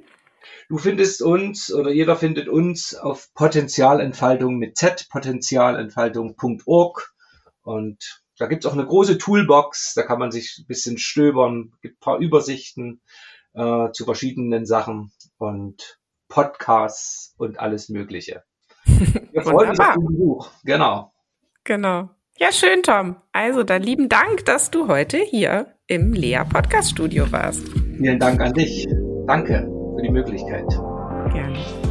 Du findest uns oder jeder findet uns auf Potenzialentfaltung mit Z, potenzialentfaltung.org und da gibt's auch eine große Toolbox, da kann man sich ein bisschen stöbern, gibt paar Übersichten äh, zu verschiedenen Sachen und Podcasts und alles Mögliche. *laughs* Wir freuen uns auf den Buch, genau. Genau. Ja, schön, Tom. Also dann lieben Dank, dass du heute hier im Lea Podcast Studio warst. Vielen Dank an dich. Danke für die Möglichkeit. Gerne.